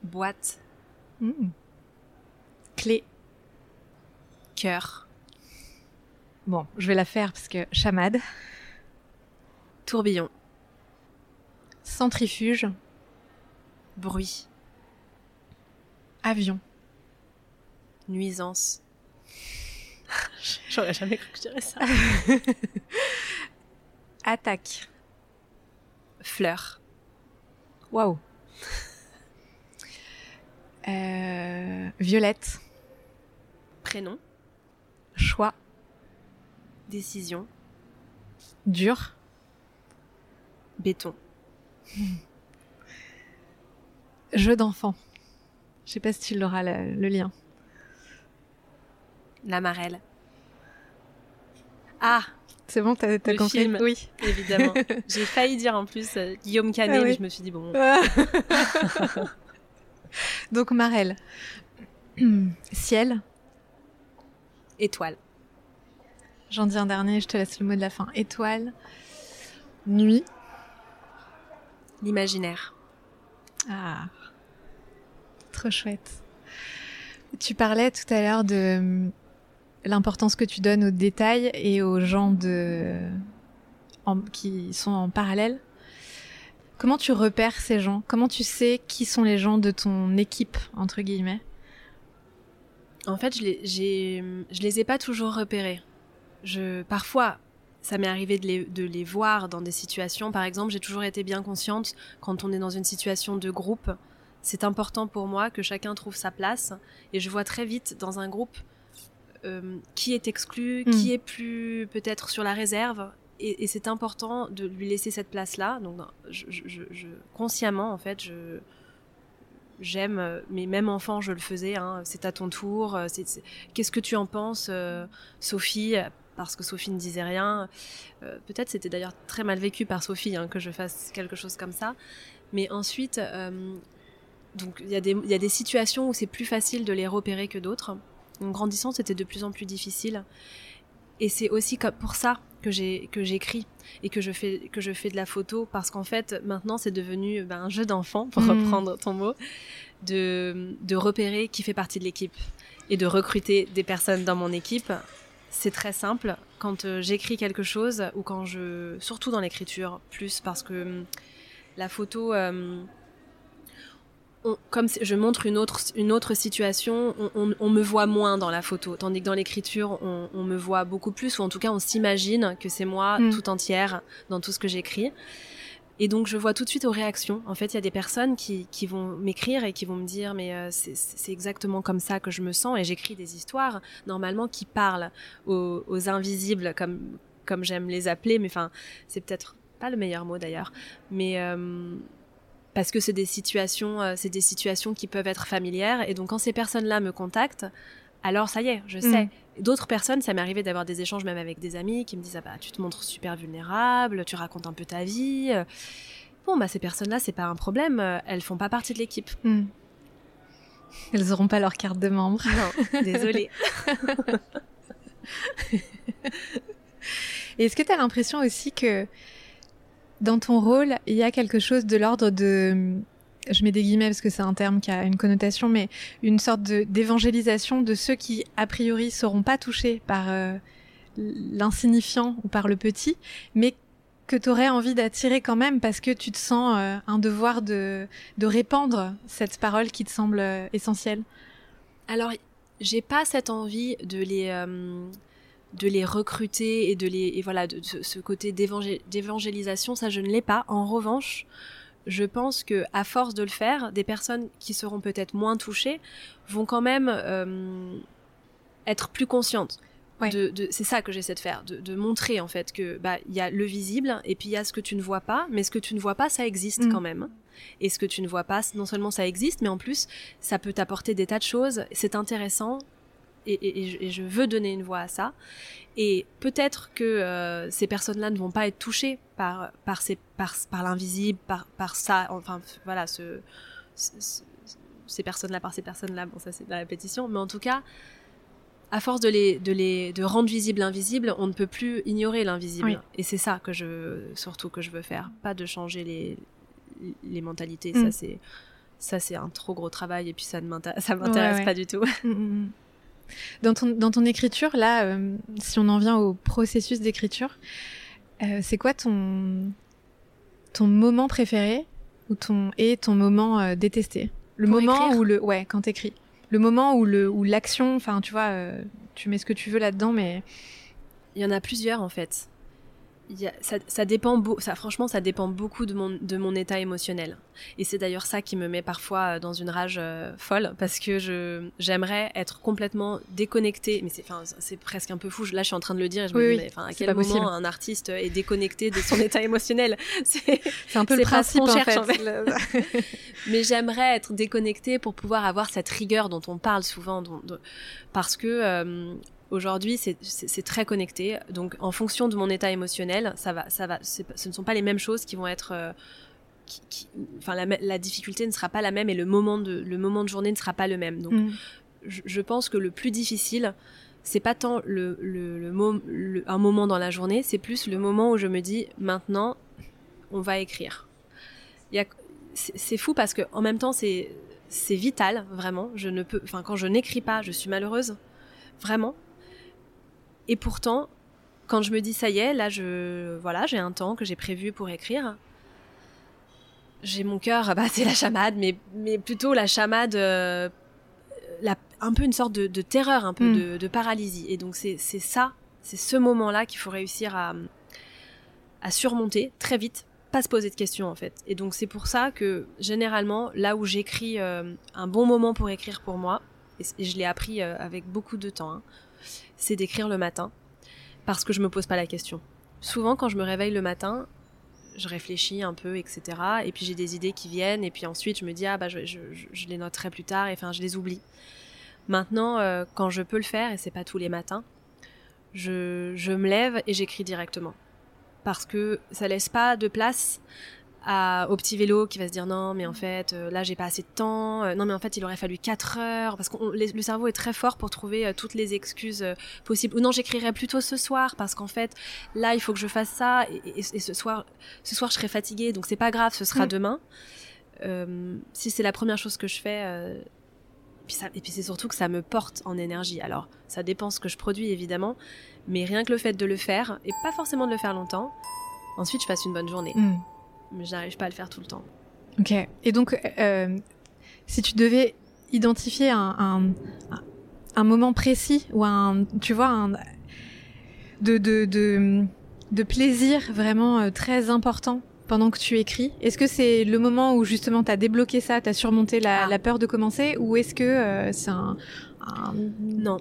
Boîte. Mmh. Clé cœur. Bon, je vais la faire parce que chamade. Tourbillon. Centrifuge. Bruit. Avion. Nuisance. J'aurais jamais cru que je dirais ça. Attaque. Fleur. Waouh. Euh, violette. Prénom. Choix. Décision. Dur. Béton. Jeu d'enfant. Je sais pas si tu l'auras le, le lien. La marelle. Ah C'est bon, t'as as compris? Film, oui, évidemment. J'ai failli dire en plus euh, Guillaume Canet, ah mais je me suis dit bon. Donc Marel, ciel, étoile. J'en dis un dernier, je te laisse le mot de la fin. Étoile, nuit, l'imaginaire. Ah, trop chouette. Tu parlais tout à l'heure de l'importance que tu donnes aux détails et aux gens de... qui sont en parallèle. Comment tu repères ces gens? Comment tu sais qui sont les gens de ton équipe, entre guillemets? En fait, je les, je les ai pas toujours repérés. Je, parfois, ça m'est arrivé de les, de les, voir dans des situations. Par exemple, j'ai toujours été bien consciente quand on est dans une situation de groupe. C'est important pour moi que chacun trouve sa place. Et je vois très vite dans un groupe euh, qui est exclu, mm. qui est plus peut-être sur la réserve. Et, c'est important de lui laisser cette place-là. Donc, je, consciemment, en fait, je, j'aime, mais même enfant, je le faisais. Hein. c'est à ton tour. Qu'est-ce que tu en penses, euh, Sophie? Parce que Sophie ne disait rien. Euh, peut-être c'était d'ailleurs très mal vécu par Sophie hein, que je fasse quelque chose comme ça. Mais ensuite, il y, a des situations où c'est plus facile de les repérer que d'autres. En grandissant, c'était de plus en plus difficile. Et c'est aussi pour ça que j'ai que j'écris et que je fais que je fais de la photo parce qu'en fait maintenant c'est devenu ben, un jeu d'enfant pour mm. reprendre ton mot de de repérer qui fait partie de l'équipe et de recruter des personnes dans mon équipe. C'est très simple quand euh, j'écris quelque chose ou quand je surtout dans l'écriture plus parce que hum, la photo euh, comme je montre une autre, une autre situation, on, me voit moins dans la photo, tandis que dans l'écriture, on, me voit beaucoup plus, ou en tout cas, on s'imagine que c'est moi mm. tout entière dans tout ce que j'écris. Et donc, je vois tout de suite aux réactions. En fait, il y a des personnes qui, qui vont m'écrire et qui vont me dire, mais euh, c'est exactement comme ça que je me sens. Et j'écris des histoires, normalement, qui parlent aux, aux invisibles, comme, comme j'aime les appeler. Mais enfin, c'est peut-être pas le meilleur mot d'ailleurs. Mais... Euh, parce que c'est des situations, euh, c'est des situations qui peuvent être familières. Et donc quand ces personnes-là me contactent, alors ça y est, je sais. Mm. D'autres personnes, ça m'est arrivé d'avoir des échanges même avec des amis qui me disent ah bah tu te montres super vulnérable, tu racontes un peu ta vie. Bon bah ces personnes-là c'est pas un problème, elles font pas partie de l'équipe. Mm. Elles auront pas leur carte de membre. Non, désolée. Est-ce que tu as l'impression aussi que dans ton rôle, il y a quelque chose de l'ordre de, je mets des guillemets parce que c'est un terme qui a une connotation, mais une sorte d'évangélisation de, ceux qui, a priori, seront pas touchés par euh, l'insignifiant ou par le petit, mais que tu aurais envie d'attirer quand même parce que tu te sens euh, un devoir de, de répandre cette parole qui te semble euh, essentielle. Alors, j'ai pas cette envie de les de les recruter et de les et voilà de, ce côté d'évangélisation ça je ne l'ai pas en revanche je pense que à force de le faire des personnes qui seront peut-être moins touchées vont quand même euh, être plus conscientes de, c'est ça que j'essaie de faire, de, montrer en fait que bah il y a le visible et puis il y a ce que tu ne vois pas, mais ce que tu ne vois pas ça existe mm. quand même. Et ce que tu ne vois pas, non seulement ça existe, mais en plus ça peut t'apporter des tas de choses. C'est intéressant et, je veux donner une voix à ça. Et peut-être que euh, ces personnes-là ne vont pas être touchées par par ces par, par l'invisible, par par ça, enfin voilà, ce, ces personnes-là par ces personnes-là. Bon, ça c'est de la répétition, mais en tout cas, à force de les de les de rendre visible l'invisible, on ne peut plus ignorer l'invisible. Et c'est ça que je surtout que je veux faire, pas de changer les les mentalités. Ça mm. c'est ça c'est un trop gros travail et puis ça ne m'intéresse ça m'intéresse pas du tout. Mm, mm, dans ton, dans ton écriture, là, euh, si on en vient au processus d'écriture, euh, c'est quoi ton, ton moment préféré ou ton, et ton moment euh, détesté? Le moment où le... Ouais, quand t'écris. Le moment où le où l'action, enfin, tu vois, tu mets ce que tu veux là-dedans, mais... Il y en a plusieurs, en fait ça, dépend, ça, franchement, ça dépend beaucoup de mon, de mon état émotionnel. Et c'est d'ailleurs ça qui me met parfois euh, dans une rage euh, folle, parce que je, j'aimerais être complètement déconnectée. Mais c'est, enfin, c'est presque un peu fou. Là, je suis en train de le dire et je me dis, mais, enfin, à quel moment un artiste est déconnecté de son état émotionnel? C'est, un peu le principe, en fait. mais j'aimerais être déconnectée pour pouvoir avoir cette rigueur dont on parle souvent, parce que, euh, Aujourd'hui, c'est très connecté. Donc, en fonction de mon état émotionnel, ça va, ça va. Ce ne sont pas les mêmes choses qui vont être. Euh, enfin, la, difficulté ne sera pas la même et le moment de, le moment de journée ne sera pas le même. Donc, mm. je, pense que le plus difficile, c'est pas tant le, le, un moment dans la journée, c'est plus le moment où je me dis maintenant, on va écrire. C'est fou parce que en même temps, c'est c'est vital, vraiment. Je ne peux, enfin, quand je n'écris pas, je suis malheureuse, vraiment. Et pourtant, quand je me dis ça y est, là, je, voilà, j'ai un temps que j'ai prévu pour écrire. J'ai mon cœur, bah, c'est la chamade, mais, mais plutôt la chamade, euh, la, un peu une sorte de, terreur, un peu hmm. de, paralysie. Et donc, c'est ça, c'est ce moment-là qu'il faut réussir à, à surmonter très vite pas se poser de questions en fait. Et donc c'est pour ça que généralement là où j'écris euh, un bon moment pour écrire pour moi, et, je l'ai appris euh, avec beaucoup de temps, hein, c'est d'écrire le matin parce que je me pose pas la question. Souvent quand je me réveille le matin, je réfléchis un peu, etc. Et puis j'ai des idées qui viennent et puis ensuite je me dis ah bah je, les noterai plus tard et enfin je les oublie. Maintenant euh, quand je peux le faire et c'est pas tous les matins, je, je me lève et j'écris directement parce que ça laisse pas de place à, au petit vélo qui va se dire non mais en fait euh, là j'ai pas assez de temps euh, non mais en fait il aurait fallu 4 heures parce que le cerveau est très fort pour trouver euh, toutes les excuses possibles ou non j'écrirai plutôt ce soir parce qu'en fait là il faut que je fasse ça et, ce soir ce soir je serai fatiguée donc c'est pas grave ce sera mm. demain si c'est la première chose que je fais et puis c'est surtout que ça me porte en énergie. Alors, ça dépend ce que je produis évidemment, mais rien que le fait de le faire, et pas forcément de le faire longtemps, ensuite je passe une bonne journée. Hmm. Mais j'arrive pas à le faire tout le temps. Ok. Et donc, euh, si tu devais identifier un, un, moment précis ou un, tu vois, un, de, de, de, de plaisir vraiment euh, très important pendant que tu écris Est-ce que c'est le moment où justement tu as débloqué ça, tu as surmonté la, ah. la, peur de commencer ou est-ce que euh, c'est un, un... Non.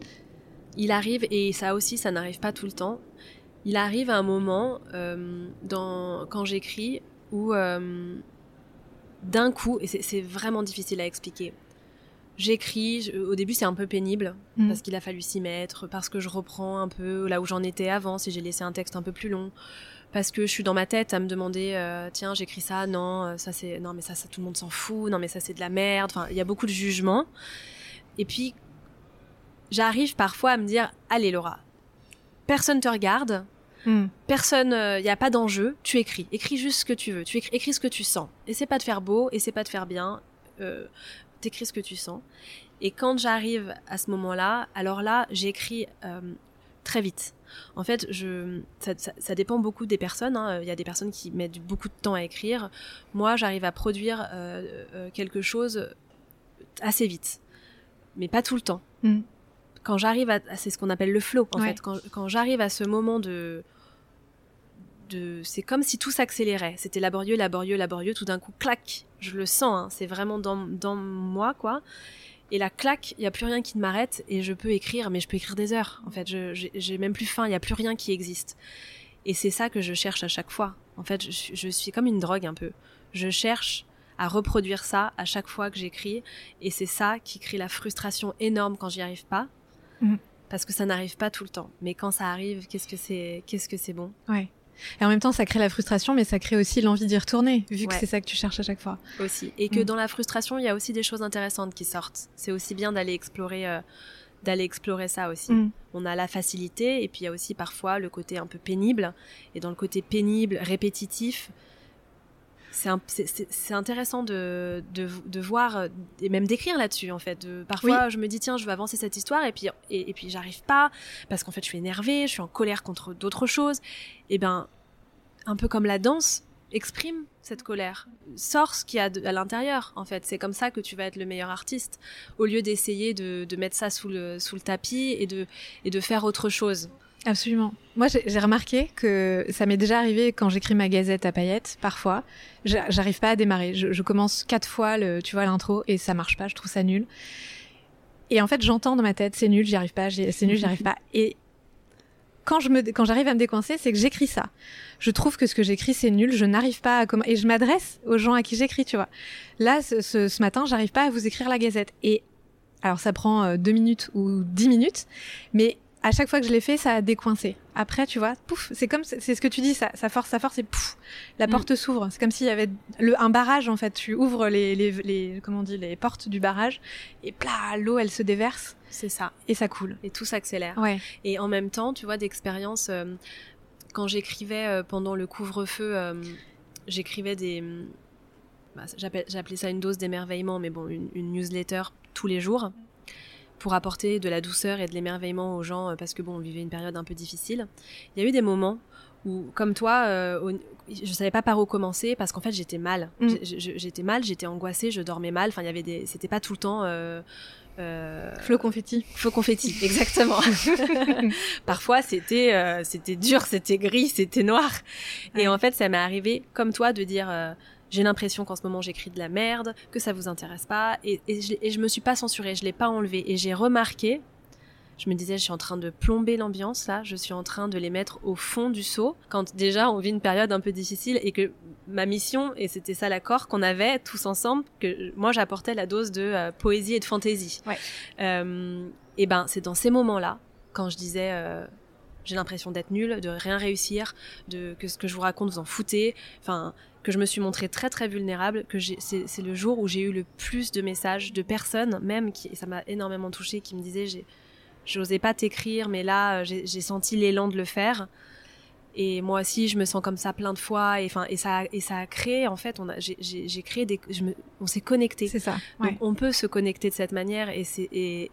Il arrive, et ça aussi, ça n'arrive pas tout le temps, il arrive un moment euh, dans, quand j'écris où euh, d'un coup, et c'est vraiment difficile à expliquer, j'écris, au début c'est un peu pénible, mm. parce qu'il a fallu s'y mettre, parce que je reprends un peu là où j'en étais avant, si j'ai laissé un texte un peu plus long parce que je suis dans ma tête à me demander euh, tiens j'écris ça non euh, ça c'est non mais ça, ça tout le monde s'en fout non mais ça c'est de la merde enfin il y a beaucoup de jugements et puis j'arrive parfois à me dire allez Laura personne te regarde hmm. personne il euh, n'y a pas d'enjeu tu écris écris juste ce que tu veux tu écris, écris ce que tu sens et c'est pas de faire beau et c'est pas de faire bien euh, t'écris ce que tu sens et quand j'arrive à ce moment là alors là j'écris très vite en fait, je, ça, dépend beaucoup des personnes. Hein. Il y a des personnes qui mettent beaucoup de temps à écrire. Moi, j'arrive à produire euh, euh, quelque chose assez vite, mais pas tout le temps. Mm. Quand j'arrive à, c'est ce qu'on appelle le flow. En fait, quand, j'arrive à ce moment de, de, c'est comme si tout s'accélérait. C'était laborieux, laborieux, laborieux. Tout d'un coup, clac, je le sens. Hein. C'est vraiment dans, dans moi, quoi. Et la claque, il y a plus rien qui ne m'arrête et je peux écrire, mais je peux écrire des heures. En fait, je j'ai même plus faim, il y a plus rien qui existe. Et c'est ça que je cherche à chaque fois. En fait, je, je, suis comme une drogue un peu. Je cherche à reproduire ça à chaque fois que j'écris, et c'est ça qui crée la frustration énorme quand j'y arrive pas, mmh. parce que ça n'arrive pas tout le temps. Mais quand ça arrive, qu'est-ce que c'est, qu'est-ce que c'est bon? Ouais. Et en même temps, ça crée la frustration, mais ça crée aussi l'envie d'y retourner, vu que c'est ça que tu cherches à chaque fois. Aussi. Et que mm. dans la frustration, il y a aussi des choses intéressantes qui sortent. C'est aussi bien d'aller explorer, euh, d'aller explorer ça aussi. Mm. On a la facilité, et puis il y a aussi parfois le côté un peu pénible. Et dans le côté pénible, répétitif, c'est intéressant de, de, de, voir euh, et même d'écrire là-dessus en fait. De, parfois, je me dis tiens, je vais avancer cette histoire et puis et, et puis j'arrive pas parce qu'en fait, je suis énervée, je suis en colère contre d'autres choses. Et ben, un peu comme la danse, exprime cette colère, sors ce qu'il y a à l'intérieur en fait. C'est comme ça que tu vas être le meilleur artiste au lieu d'essayer de, de, mettre ça sous le, sous le tapis et de, et de faire autre chose. Absolument. Moi, j'ai remarqué que ça m'est déjà arrivé quand j'écris ma gazette à paillettes, parfois. J'arrive pas à démarrer. Je, commence quatre fois le, tu vois, l'intro et ça marche pas. Je trouve ça nul. Et en fait, j'entends dans ma tête, c'est nul, j'y arrive pas, c'est nul, j'y arrive pas. Et quand je me, quand j'arrive à me décoincer, c'est que j'écris ça. Je trouve que ce que j'écris, c'est nul, je n'arrive pas à et je m'adresse aux gens à qui j'écris, tu vois. Là, ce matin, j'arrive pas à vous écrire la gazette. Et alors, ça prend euh, deux minutes ou dix minutes, mais à chaque fois que je l'ai fait, ça a décoincé. Après, tu vois, pouf, c'est comme, c'est ce que tu dis, ça, ça force, ça force et pouf, la mm. porte s'ouvre. C'est comme s'il y avait le, un barrage, en fait. Tu ouvres les, les, les, comment on dit, les portes du barrage et plat, l'eau, elle se déverse. C'est ça. Et ça coule. Et tout s'accélère. Ouais. Et en même temps, tu vois, d'expérience, euh, quand j'écrivais euh, pendant le couvre-feu, euh, j'écrivais des, bah, j'appelais ça une dose d'émerveillement, mais bon, une, une newsletter tous les jours pour apporter de la douceur et de l'émerveillement aux gens euh, parce que bon, on vivait une période un peu difficile. Il y a eu des moments où, comme toi, euh, je savais pas par où commencer parce qu'en fait j'étais mal. Mm. J'étais mal, j'étais angoissée, je dormais mal. Enfin, il y avait des, c'était pas tout le temps. Euh, euh... Flo confetti. Confetti, exactement. Parfois, c'était euh, c'était dur, c'était gris, c'était noir. Et en fait, ça m'est arrivé, comme toi, de dire j'ai l'impression qu'en ce moment j'écris de la merde, que ça vous intéresse pas, et, et, je, et je me suis pas censurée, je l'ai pas enlevé, et j'ai remarqué, je me disais, je suis en train de plomber l'ambiance là, je suis en train de les mettre au fond du seau, quand déjà on vit une période un peu difficile et que ma mission, et c'était ça l'accord qu'on avait tous ensemble, que moi j'apportais la dose de euh, poésie et de fantaisie. Ouais. Euh, et ben c'est dans ces moments-là, quand je disais euh, j'ai l'impression d'être nulle, de rien réussir, de que ce que je vous raconte vous en foutez, enfin que je me suis montrée très très vulnérable, que c'est le jour où j'ai eu le plus de messages de personnes, même qui, et ça m'a énormément touchée, qui me disaient j'ai, j'osais pas t'écrire, mais là j'ai senti l'élan de le faire. Et moi aussi, je me sens comme ça plein de fois. Et enfin, et ça, et ça a créé en fait, on a, j'ai créé des, je me, on s'est connecté. C'est ça. Donc, on peut se connecter de cette manière, et c'est et,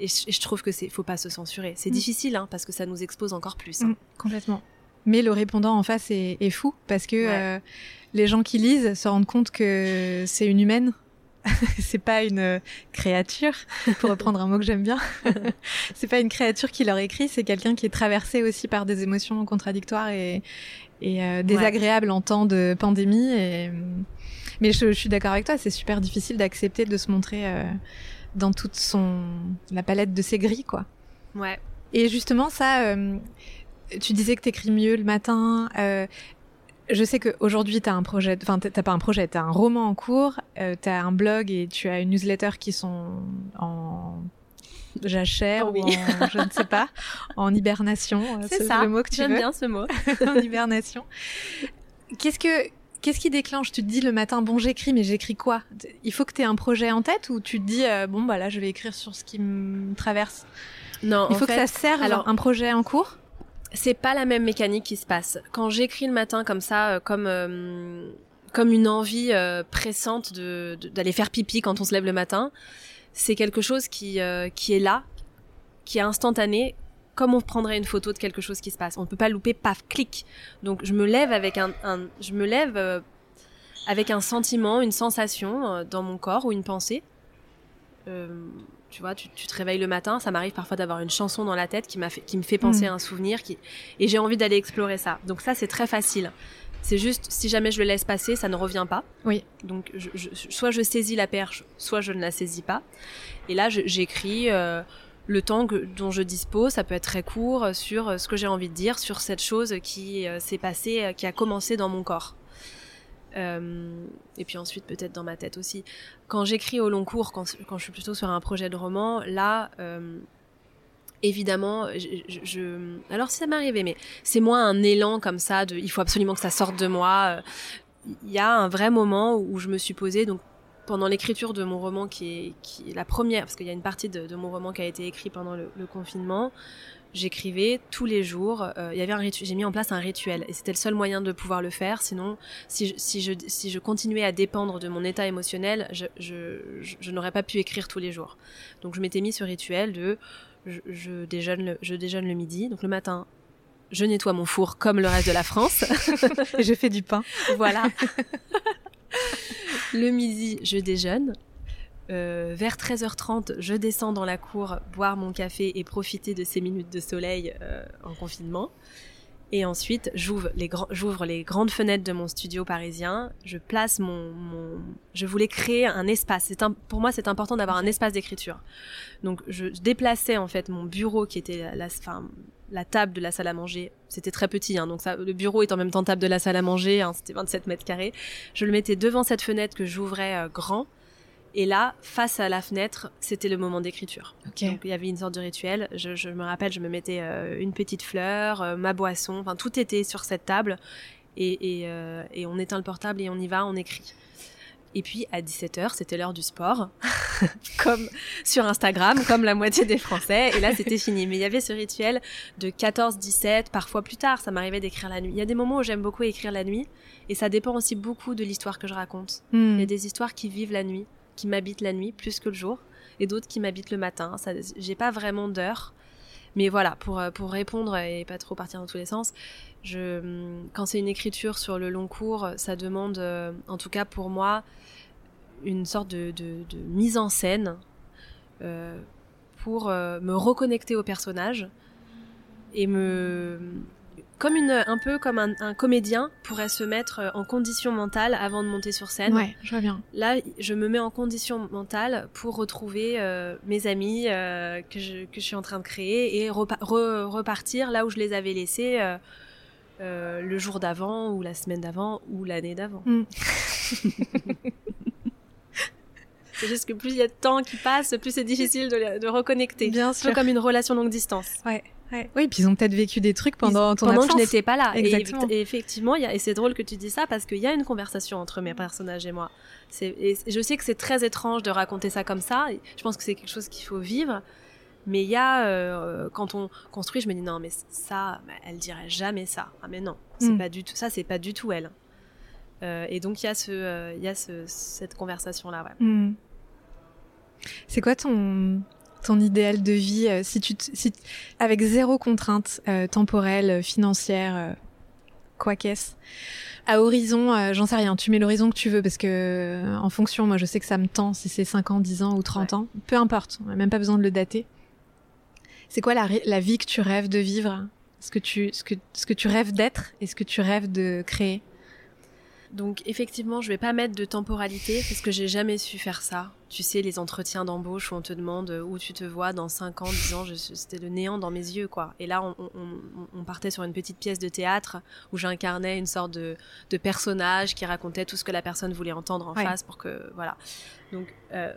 et je, trouve que c'est, faut pas se censurer. C'est mm. difficile, hein, parce que ça nous expose encore plus. Hein. Mm, complètement mais le répondant en face est, fou parce que euh, les gens qui lisent se rendent compte que c'est une humaine. c'est pas une créature, pour reprendre un mot que j'aime bien. c'est pas une créature qui leur écrit, c'est quelqu'un qui est traversé aussi par des émotions contradictoires et, et euh, désagréables en temps de pandémie. Et... Mais je, suis d'accord avec toi, c'est super difficile d'accepter de se montrer euh, dans toute son la palette de ses gris, quoi. Ouais. Et justement, ça, tu disais que t'écris mieux le matin. Euh, je sais qu'aujourd'hui, tu as un projet, enfin, t'as pas un projet, tu as un roman en cours, euh, tu as un blog et tu as une newsletter qui sont en jachère oui. ou en, je ne sais pas, en hibernation. Euh, c'est ça, le mot que tu j'aime bien ce mot. en hibernation. Qu'est-ce que, Qu'est-ce qui déclenche? Tu te dis le matin, bon, j'écris, mais j'écris quoi? Il faut que tu aies un projet en tête ou tu te dis, euh, bon, bah là, je vais écrire sur ce qui me traverse? Non, il faut que ça serve alors, un projet en cours? C'est pas la même mécanique qui se passe. Quand j'écris le matin comme ça, euh, comme euh, comme une envie euh, pressante de d'aller faire pipi quand on se lève le matin, c'est quelque chose qui qui est là, qui est instantané, comme on prendrait une photo de quelque chose qui se passe. On ne peut pas louper, paf, clic. Donc je me lève avec un, un je me lève avec un sentiment, une sensation dans mon corps ou une pensée. Euh, tu vois, tu, te réveilles le matin, ça m'arrive parfois d'avoir une chanson dans la tête qui m'a fait, qui me fait penser mm. à un souvenir, qui et j'ai envie d'aller explorer ça. Donc ça, c'est très facile. C'est juste, si jamais je le laisse passer, ça ne revient pas. Oui. Donc, soit je saisis la perche, soit je ne la saisis pas. Et là, j'écris euh, le temps dont je dispose. Ça peut être très court sur euh, ce que j'ai envie de dire, sur cette chose qui euh, s'est passée, qui a commencé dans mon corps. Euh, et puis ensuite peut-être dans ma tête aussi. Quand j'écris au long cours, quand, je suis plutôt sur un projet de roman, là, euh, évidemment, je, alors si ça arrivé, mais c'est moins un élan comme ça il faut absolument que ça sorte de moi. Il y a un vrai moment où je me suis posée, donc pendant l'écriture de mon roman qui est, la première, parce qu'il y a une partie de, mon roman qui a été écrit pendant le confinement, j'écrivais tous les jours. Euh, il y avait un j'ai mis en place un rituel et c'était le seul moyen de pouvoir le faire. Sinon, si je, si je, si je continuais à dépendre de mon état émotionnel, je, je, je, n'aurais pas pu écrire tous les jours. Donc je m'étais mis ce rituel de je, je, déjeune le, je déjeune le midi. Donc le matin, je nettoie mon four comme le reste de la France. et je fais du pain. Voilà. le midi, je déjeune. Euh, vers 13h30, je descends dans la cour boire mon café et profiter de ces minutes de soleil euh, en confinement. Et ensuite, j'ouvre les, les grandes fenêtres de mon studio parisien. Je place mon, mon... je voulais créer un espace. Un... pour moi, c'est important d'avoir un espace d'écriture. Donc, je déplaçais en fait mon bureau qui était la, la, enfin, la table de la salle à manger. C'était très petit, hein, donc ça, le bureau est en même temps table de la salle à manger. Hein, c'était 27 mètres carrés. Je le mettais devant cette fenêtre que j'ouvrais euh, grand Et là, face à la fenêtre, c'était le moment d'écriture. Donc il y avait une sorte de rituel. Je, me rappelle, je me mettais euh, une petite fleur, euh, ma boisson, enfin tout était sur cette table. Et, euh, et, on éteint le portable et on y va, on écrit. Et puis à 17h, c'était l'heure du sport, comme sur Instagram, comme la moitié des Français. Et là, c'était fini. Mais il y avait ce rituel de 14, 17, parfois plus tard, ça m'arrivait d'écrire la nuit. Il y a des moments où j'aime beaucoup écrire la nuit. Et ça dépend aussi beaucoup de l'histoire que je raconte. Hmm. Il y a des histoires qui vivent la nuit qui m'habitent la nuit plus que le jour et d'autres qui m'habitent le matin. Ça, j'ai pas vraiment d'heure. Mais voilà, pour, euh, pour répondre et pas trop partir dans tous les sens, je, hum, quand c'est une écriture sur le long cours, ça demande, euh, en tout cas pour moi, une sorte de, mise en scène euh, pour me reconnecter au personnage et me, comme une, un peu comme un, comédien pourrait se mettre euh, en condition mentale avant de monter sur scène. Ouais, je bien. Là, je me mets en condition mentale pour retrouver euh, mes amis euh, que, je, que je suis en train de créer et repartir là où je les avais laissés le jour d'avant ou la semaine d'avant ou l'année d'avant. Mm. c'est juste que plus il y a de temps qui passe, plus c'est difficile de, de reconnecter. Bien sûr. comme une relation longue distance. Ouais. Oui, puis ils ont peut-être vécu des trucs pendant ton pendant que je n'étais pas là. Exactement. Et, effectivement, y a, et c'est drôle que tu dis ça parce qu'il y a une conversation entre mes personnages et moi. Et je sais que c'est très étrange de raconter ça comme ça. Je pense que c'est quelque chose qu'il faut vivre. Mais il y a, euh, quand on construit, je me dis non, mais ça, elle dirait jamais ça. Ah, mais non, c'est mm. pas du tout, ça, c'est pas du tout elle. Euh, et donc, il y a, ce, euh, y a ce, cette conversation-là, ouais. Mm. C'est quoi ton, ton idéal de vie euh, si tu si, avec zéro contrainte euh, temporelle, euh, financière, quoi qu'est-ce. À horizon, j'en sais rien, tu mets l'horizon que tu veux parce que en fonction, moi je sais que ça me tend si c'est 5 ans, 10 ans ou 30 ans, peu importe, on n'a même pas besoin de le dater. C'est quoi la, la vie que tu rêves de vivre? Ce que tu ce que ce que tu rêves d'être et ce que tu rêves de créer? Donc effectivement, je vais pas mettre de temporalité parce que j'ai jamais su faire ça. Tu sais, les entretiens d'embauche où on te demande où tu te vois dans 5 ans, 10 ans, c'était le néant dans mes yeux, quoi. Et là, on, partait sur une petite pièce de théâtre où j'incarnais une sorte de, personnage qui racontait tout ce que la personne voulait entendre en face pour que, voilà. Donc, euh,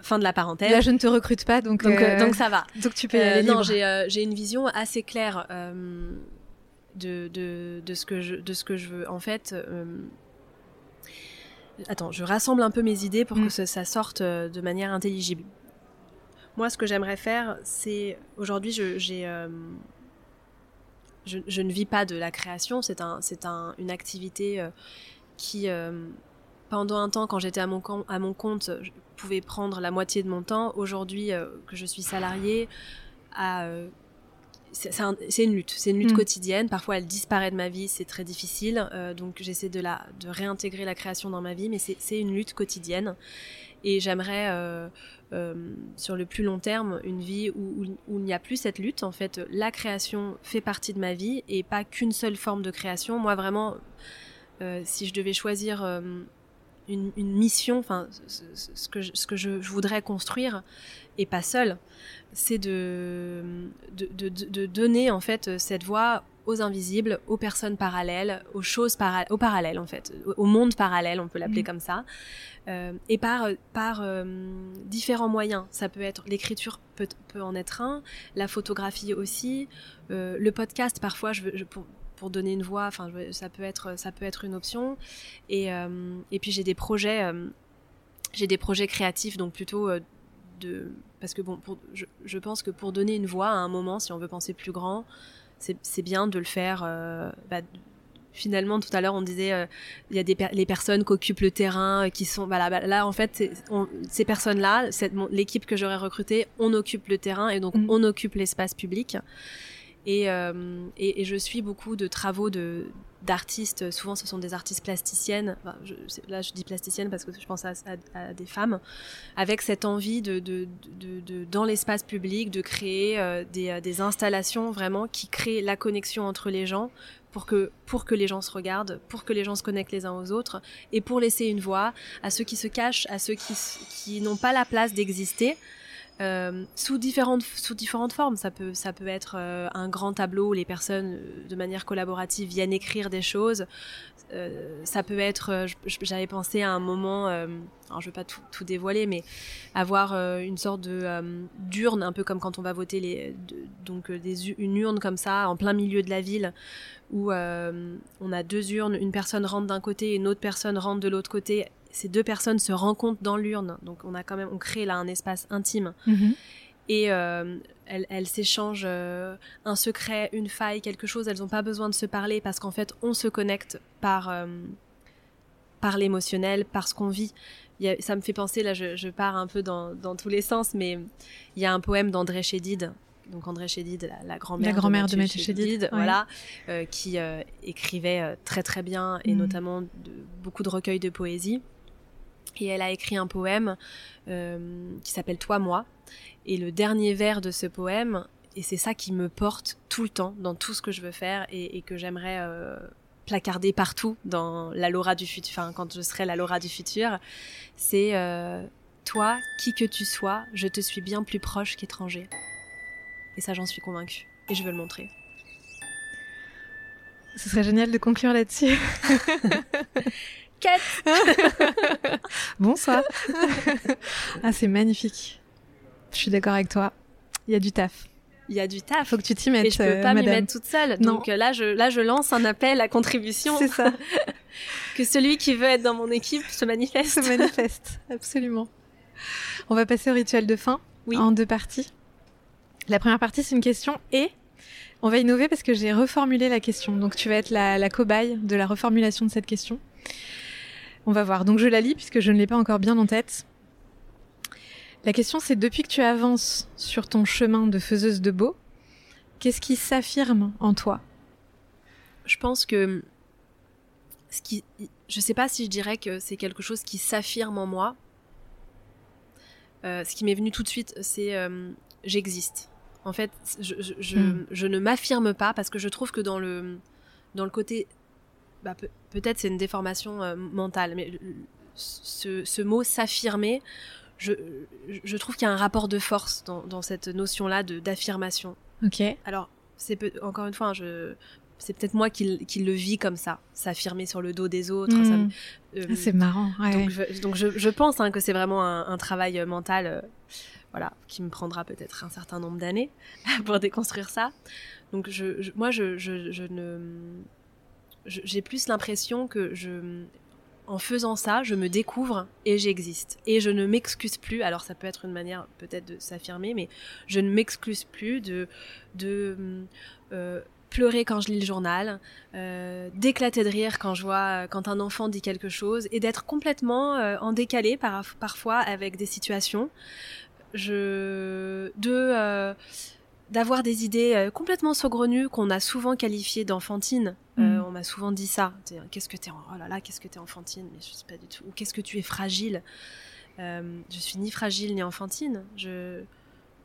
fin, de la parenthèse. Là, je ne te recrute pas, donc donc, euh, donc ça va. Donc tu peux non, j'ai une vision assez claire de, de, de, ce que je, de ce que je veux. En fait, euh, attends, je rassemble un peu mes idées pour que mm. ça, sorte euh, de manière intelligible. Moi, ce que j'aimerais faire, c'est aujourd'hui, je, j'ai, euh, je, je, ne vis pas de la création. C'est un, un, une activité qui, pendant un temps, quand j'étais à mon, à mon compte, je pouvais prendre la moitié de mon temps. Aujourd'hui, que je suis salariée, à c'est une lutte, c'est une lutte mm. quotidienne. Parfois, elle disparaît de ma vie, c'est très difficile. Euh, donc, j'essaie de la, de réintégrer la création dans ma vie, mais c'est une lutte quotidienne. Et j'aimerais, euh, euh, sur le plus long terme, une vie où, où, il n'y a plus cette lutte. En fait, la création fait partie de ma vie et pas qu'une seule forme de création. Moi, vraiment, si je devais choisir une, une, mission, enfin, ce, que, je, ce que je, voudrais construire, et pas seul, c'est de de, de, de, donner en fait cette voix aux invisibles, aux personnes parallèles, aux choses para parallèles en fait, au monde parallèle, on peut l'appeler mmh. comme ça, euh, et par par euh, différents moyens. Ça peut être l'écriture peut, peut en être un, la photographie aussi, euh, le podcast parfois je, veux, je pour, pour donner une voix, enfin ça peut être ça peut être une option. Et, euh, et puis j'ai des projets euh, j'ai des projets créatifs donc plutôt euh, de parce que bon pour, je, je, pense que pour donner une voix à un moment si on veut penser plus grand c'est bien de le faire bah, finalement tout à l'heure on disait il y a des les personnes qui occupent le terrain qui sont bah, là, en fait ces personnes là l'équipe que j'aurais recrutée on occupe le terrain et donc mmh. on occupe l'espace public euh, et, je suis beaucoup de travaux de d'artistes, souvent ce sont des artistes plasticiennes, là je dis plasticienne parce que je pense à, des femmes, avec cette envie de, de, de dans l'espace public de créer euh, des, euh, des, installations vraiment qui créent la connexion entre les gens pour que, pour que les gens se regardent, pour que les gens se connectent les uns aux autres et pour laisser une voix à ceux qui se cachent, à ceux qui, qui n'ont pas la place d'exister euh, sous différentes formes. Ça peut être euh, un grand tableau où les personnes euh, de manière collaborative viennent écrire des choses. ça peut être, j'avais pensé à un moment, alors je veux pas tout, dévoiler, mais avoir une sorte de d'urne, un peu comme quand on va voter donc une urne comme ça en plein milieu de la ville où on a deux urnes, une personne rentre d'un côté et une autre personne rentre de l'autre côté ces deux personnes se rencontrent dans l'urne, donc on a quand même, on crée là un espace intime. Mhm. Et euh, elles, s'échangent euh, un secret, une faille, quelque chose. Elles n'ont pas besoin de se parler parce qu'en fait, on se connecte par, euh, par l'émotionnel, par ce qu'on vit. ça me fait penser, là, je, pars un peu dans, tous les sens, mais il y a un poème d'André Chédid donc André Chédid, la, grand-mère grand de, Mathieu Chédid, voilà, qui écrivait très très bien et mhm. notamment de, beaucoup de recueils de poésie. Et elle a écrit un poème euh, qui s'appelle Toi, moi. Et le dernier vers de ce poème, et c'est ça qui me porte tout le temps dans tout ce que je veux faire et, que j'aimerais euh, placarder partout dans la Laura du futur, enfin quand je serai la Laura du futur, c'est euh, Toi, qui que tu sois, je te suis bien plus proche qu'étranger. Et ça, j'en suis convaincue. Et je veux le montrer. Ce serait génial de conclure là-dessus. Bonsoir. ah, c'est magnifique. Je suis d'accord avec toi. Il y a du taf. Il y a du taf. Faut que tu t'y mettes. Et je peux euh, pas m'y mettre toute seule. Donc euh, là, je, là, je lance un appel à contribution. C'est ça. que celui qui veut être dans mon équipe se manifeste. Se manifeste, absolument. On va passer au rituel de fin. Oui. En deux parties. La première partie, c'est une question et on va innover parce que j'ai reformulé la question. Donc tu vas être la, la cobaye de la reformulation de cette question. On va voir. Donc je la lis puisque je ne l'ai pas encore bien en tête. La question c'est depuis que tu avances sur ton chemin de faiseuse de beau, qu'est-ce qui s'affirme en toi? Je pense que ce qui je sais pas si je dirais que c'est quelque chose qui s'affirme en moi. Euh, ce qui m'est venu tout de suite, c'est euh, j'existe. En fait, je, hmm. je ne m'affirme pas parce que je trouve que dans le, dans le côté bah, peut-être c'est une déformation euh, mentale, mais ce, mot s'affirmer, je, je, trouve qu'il y a un rapport de force dans, cette notion-là d'affirmation. Ok. Alors, c'est encore une fois, hein, je, c'est peut-être moi qui, le vis comme ça, s'affirmer sur le dos des autres. Hmm. Euh, ah, c'est marrant. Donc, je, pense hein, que c'est vraiment un, travail euh, mental, voilà, qui me prendra peut-être un certain nombre d'années pour déconstruire ça. Donc, je, moi, je, ne j'ai plus l'impression que je, en faisant ça, je me découvre et j'existe. Et je ne m'excuse plus, alors ça peut être une manière peut-être de s'affirmer, mais je ne m'excuse plus de, de euh, pleurer quand je lis le journal, euh, d'éclater de rire quand je vois, quand un enfant dit quelque chose, et d'être complètement euh, en décalé par, parfois avec des situations. Je, de d'avoir des idées complètement saugrenues qu'on a souvent qualifiées d'enfantines. Euh, mm. on m'a souvent dit ça. Qu'est-ce que t'es oh là là, qu'est-ce que t'es enfantine Mais je sais pas du tout. Ou qu'est-ce que tu es fragile euh, Je suis ni fragile ni enfantine. Je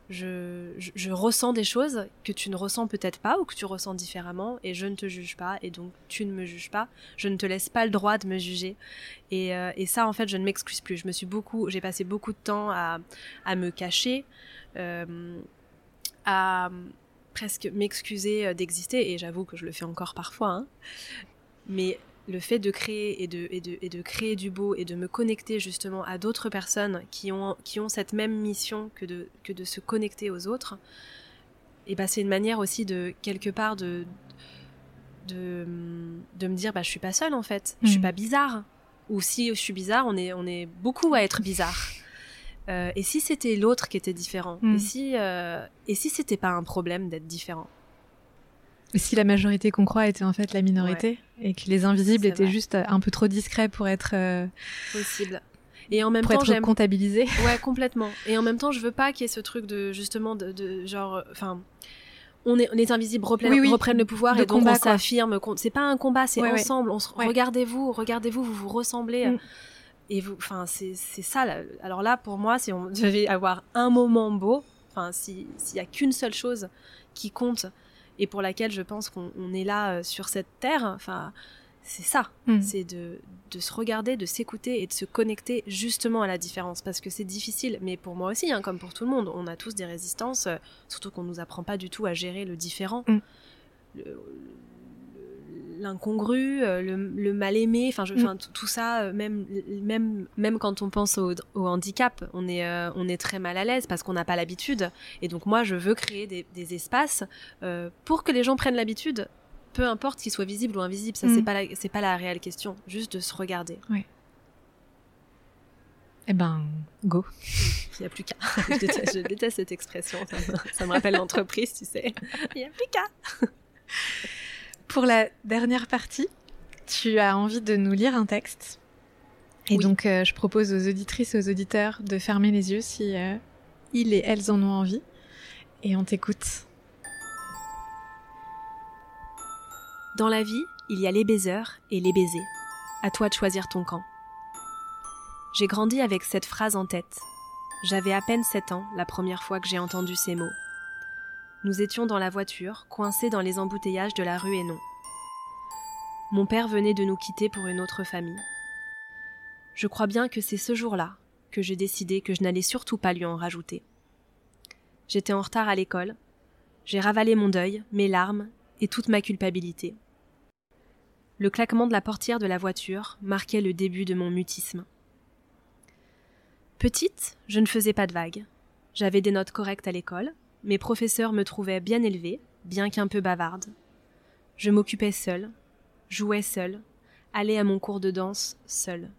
je, je, ressens des choses que tu ne ressens peut-être pas ou que tu ressens différemment et je ne te juge pas et donc tu ne me juges pas. Je ne te laisse pas le droit de me juger. Et, et ça, en fait, je ne m'excuse plus. Je me suis beaucoup, j'ai passé beaucoup de temps à, à me cacher. Euh, à presque m'excuser euh, d'exister, et j'avoue que je le fais encore parfois, hein. mais le fait de créer et de, et, de, et de créer du beau et de me connecter justement à d'autres personnes qui ont, qui ont cette même mission que de, que de se connecter aux autres, et bah c'est une manière aussi de quelque part de, de, de me dire bah je suis pas seule en fait, je suis mmh. pas bizarre. Ou si je suis bizarre, on est, on est beaucoup à être bizarre. Euh, et si c'était l'autre qui était différent Et hmm. si, euh, et si c'était pas un problème d'être différent Et si la majorité qu'on croit était en fait la minorité et que les invisibles étaient juste un peu trop discrets pour être euh, possible. Et en même pour temps, être comptabilisé. Ouais, complètement. Et en même temps, je veux pas qu'il y ait ce truc de justement de, de genre, enfin, on est, on est invisible, reprennent le pouvoir et donc on s'affirme. C'est pas un combat, c'est ensemble. Regardez-vous, regardez-vous, vous vous ressemblez. Hmm. Et vous, enfin, c'est ça. Alors là, pour moi, si on devait avoir un moment beau, enfin, s'il y a qu'une seule chose qui compte et pour laquelle je pense qu'on est là euh, sur cette terre, enfin, c'est ça. Mm. C'est de, de se regarder, de s'écouter et de se connecter justement à la différence. Parce que c'est difficile, mais pour moi aussi, hein, comme pour tout le monde, on a tous des résistances, euh, surtout qu'on nous apprend pas du tout à gérer le différent. Mm. Le- L'incongru, euh, le, le mal-aimé, enfin, Mm. tout- ça, euh, même, même, même quand on pense au, au handicap, on est, euh, on est très mal à l'aise parce qu'on n'a pas l'habitude. Et donc, moi, je veux créer des, des espaces euh, pour que les gens prennent l'habitude peu importe qu'ils soient visibles ou invisibles, ça Mm. c'est pas c'est pas la réelle question, juste de se regarder. Eh ben, go. Il n'y a plus qu'à. je, déteste, je déteste cette expression, ça me, ça me rappelle l'entreprise, tu sais. Il n'y a plus qu'à. Pour la dernière partie, tu as envie de nous lire un texte. Et Oui. donc, euh, je propose aux auditrices et aux auditeurs de fermer les yeux si euh, ils et elles en ont envie. Et on t'écoute. Dans la vie, il y a les baiseurs et les baisers. À toi de choisir ton camp. J'ai grandi avec cette phrase en tête. J'avais à peine 7 ans la première fois que j'ai entendu ces mots. Nous étions dans la voiture, coincés dans les embouteillages de la rue Hénon. Mon père venait de nous quitter pour une autre famille. Je crois bien que c'est ce jour-là que j'ai décidé que je n'allais surtout pas lui en rajouter. J'étais en retard à l'école. J'ai ravalé mon deuil, mes larmes et toute ma culpabilité. Le claquement de la portière de la voiture marquait le début de mon mutisme. Petite, je ne faisais pas de vagues. J'avais des notes correctes à l'école, mes professeurs me trouvaient bien élevée, bien qu'un peu bavarde. Je m'occupais seule, jouais seule, allais à mon cours de danse seule.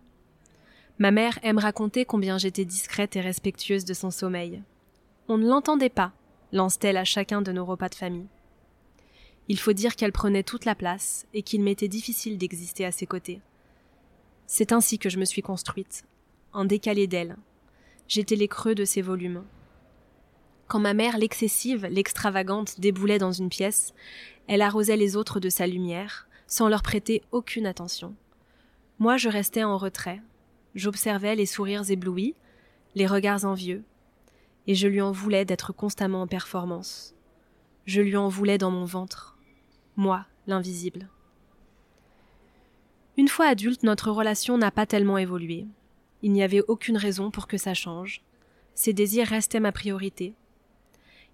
Ma mère aime raconter combien j'étais discrète et respectueuse de son sommeil. On ne l'entendait pas, lance-t-elle à chacun de nos repas de famille. Il faut dire qu'elle prenait toute la place et qu'il m'était difficile d'exister à ses côtés. C'est ainsi que je me suis construite, en décalé d'elle. J'étais les creux de ses volumes. Quand ma mère, l'excessive, l'extravagante, déboulait dans une pièce, elle arrosait les autres de sa lumière, sans leur prêter aucune attention. Moi, je restais en retrait. J'observais les sourires éblouis, les regards envieux, et je lui en voulais d'être constamment en performance. Je lui en voulais dans mon ventre. Moi, l'invisible. Une fois adulte, notre relation n'a pas tellement évolué. Il n'y avait aucune raison pour que ça change. Ses désirs restaient ma priorité.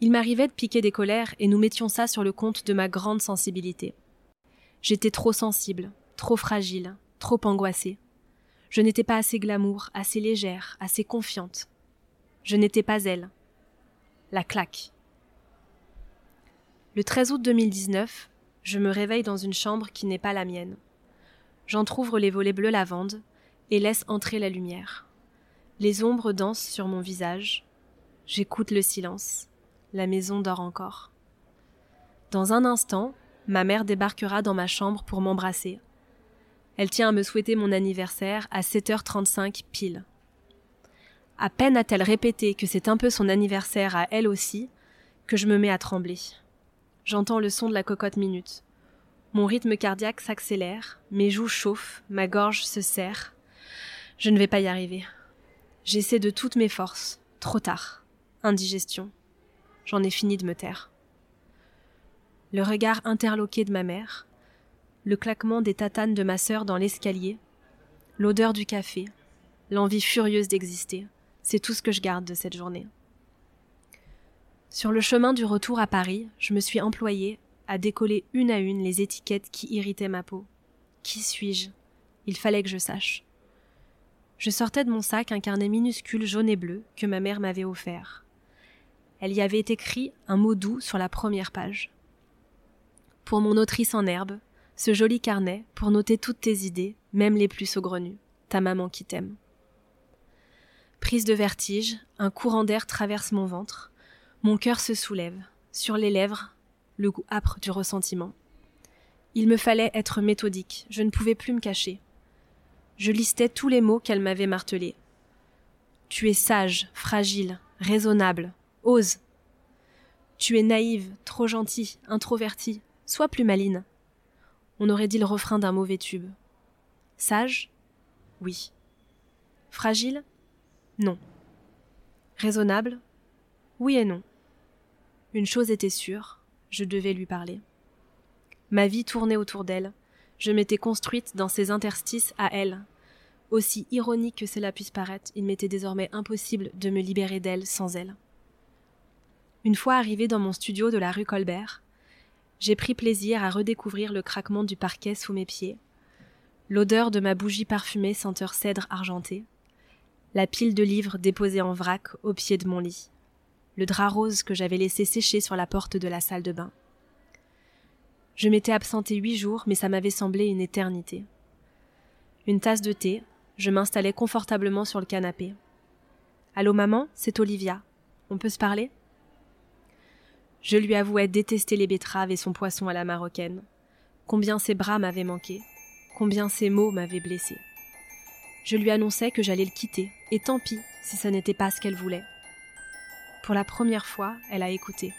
Il m'arrivait de piquer des colères et nous mettions ça sur le compte de ma grande sensibilité. J'étais trop sensible, trop fragile, trop angoissée. Je n'étais pas assez glamour, assez légère, assez confiante. Je n'étais pas elle. La claque. Le 13 août 2019, je me réveille dans une chambre qui n'est pas la mienne. J'entr'ouvre les volets bleu lavande et laisse entrer la lumière. Les ombres dansent sur mon visage. J'écoute le silence. La maison dort encore. Dans un instant, ma mère débarquera dans ma chambre pour m'embrasser. Elle tient à me souhaiter mon anniversaire à 7h35 pile. À peine a-t-elle répété que c'est un peu son anniversaire à elle aussi, que je me mets à trembler. J'entends le son de la cocotte minute. Mon rythme cardiaque s'accélère, mes joues chauffent, ma gorge se serre. Je ne vais pas y arriver. J'essaie de toutes mes forces. Trop tard. Indigestion. J'en ai fini de me taire. Le regard interloqué de ma mère, le claquement des tatanes de ma sœur dans l'escalier, l'odeur du café, l'envie furieuse d'exister, c'est tout ce que je garde de cette journée. Sur le chemin du retour à Paris, je me suis employée à décoller une à une les étiquettes qui irritaient ma peau. Qui suis-je? Il fallait que je sache. Je sortais de mon sac un carnet minuscule jaune et bleu que ma mère m'avait offert. Elle y avait écrit un mot doux sur la première page. Pour mon autrice en herbe, ce joli carnet pour noter toutes tes idées, même les plus saugrenues. Ta maman qui t'aime. Prise de vertige, un courant d'air traverse mon ventre. Mon cœur se soulève. Sur les lèvres, le goût âpre du ressentiment. Il me fallait être méthodique, je ne pouvais plus me cacher. Je listais tous les mots qu'elle m'avait martelés. Tu es sage, fragile, raisonnable, ose. Tu es naïve, trop gentille, introvertie, sois plus maline. On aurait dit le refrain d'un mauvais tube. Sage? Oui. Fragile? Non. Raisonnable? Oui et non. Une chose était sûre, je devais lui parler. Ma vie tournait autour d'elle, Je m'étais construite dans ces interstices à elle. Aussi ironique que cela puisse paraître, il m'était désormais impossible de me libérer d'elle sans elle. Une fois arrivée dans mon studio de la rue Colbert, j'ai pris plaisir à redécouvrir le craquement du parquet sous mes pieds, l'odeur de ma bougie parfumée senteur cèdre argenté, la pile de livres déposés en vrac au pied de mon lit, le drap rose que j'avais laissé sécher sur la porte de la salle de bain. Je m'étais absentée huit jours, mais ça m'avait semblé une éternité. Une tasse de thé, je m'installais confortablement sur le canapé. Allô maman, c'est Olivia. On peut se parler? Je lui avouais détester les betteraves et son poisson à la marocaine. Combien ses bras m'avaient manqué, combien ses mots m'avaient blessé. Je lui annonçais que j'allais le quitter, et tant pis si ça n'était pas ce qu'elle voulait. Pour la première fois, elle a écouté.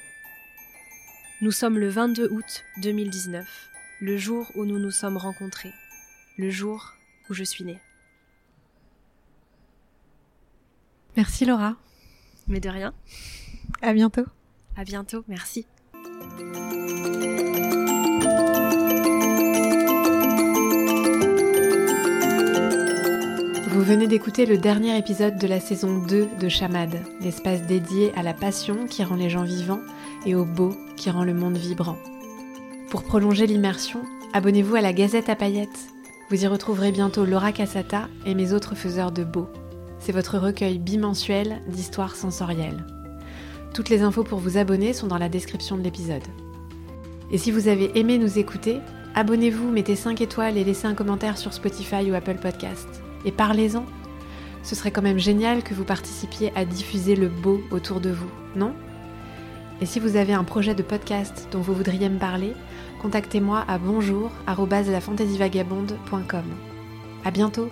Nous sommes le 22 août 2019, le jour où nous nous sommes rencontrés, le jour où je suis née. Merci Laura. Mais de rien. À bientôt. À bientôt, merci. Vous venez d'écouter le dernier épisode de la saison 2 de Chamade, l'espace dédié à la passion qui rend les gens vivants et au beau qui rend le monde vibrant. Pour prolonger l'immersion, abonnez-vous à la Gazette à paillettes. Vous y retrouverez bientôt Laura Cassata et mes autres faiseurs de beau. C'est votre recueil bimensuel d'histoires sensorielles. Toutes les infos pour vous abonner sont dans la description de l'épisode. Et si vous avez aimé nous écouter, abonnez-vous, mettez 5 étoiles et laissez un commentaire sur Spotify ou Apple Podcast. Et parlez-en. Ce serait quand même génial que vous participiez à diffuser le beau autour de vous, non? Et si vous avez un projet de podcast dont vous voudriez me parler, contactez-moi à bonjour@lafantasyvagabonde.com. À bientôt.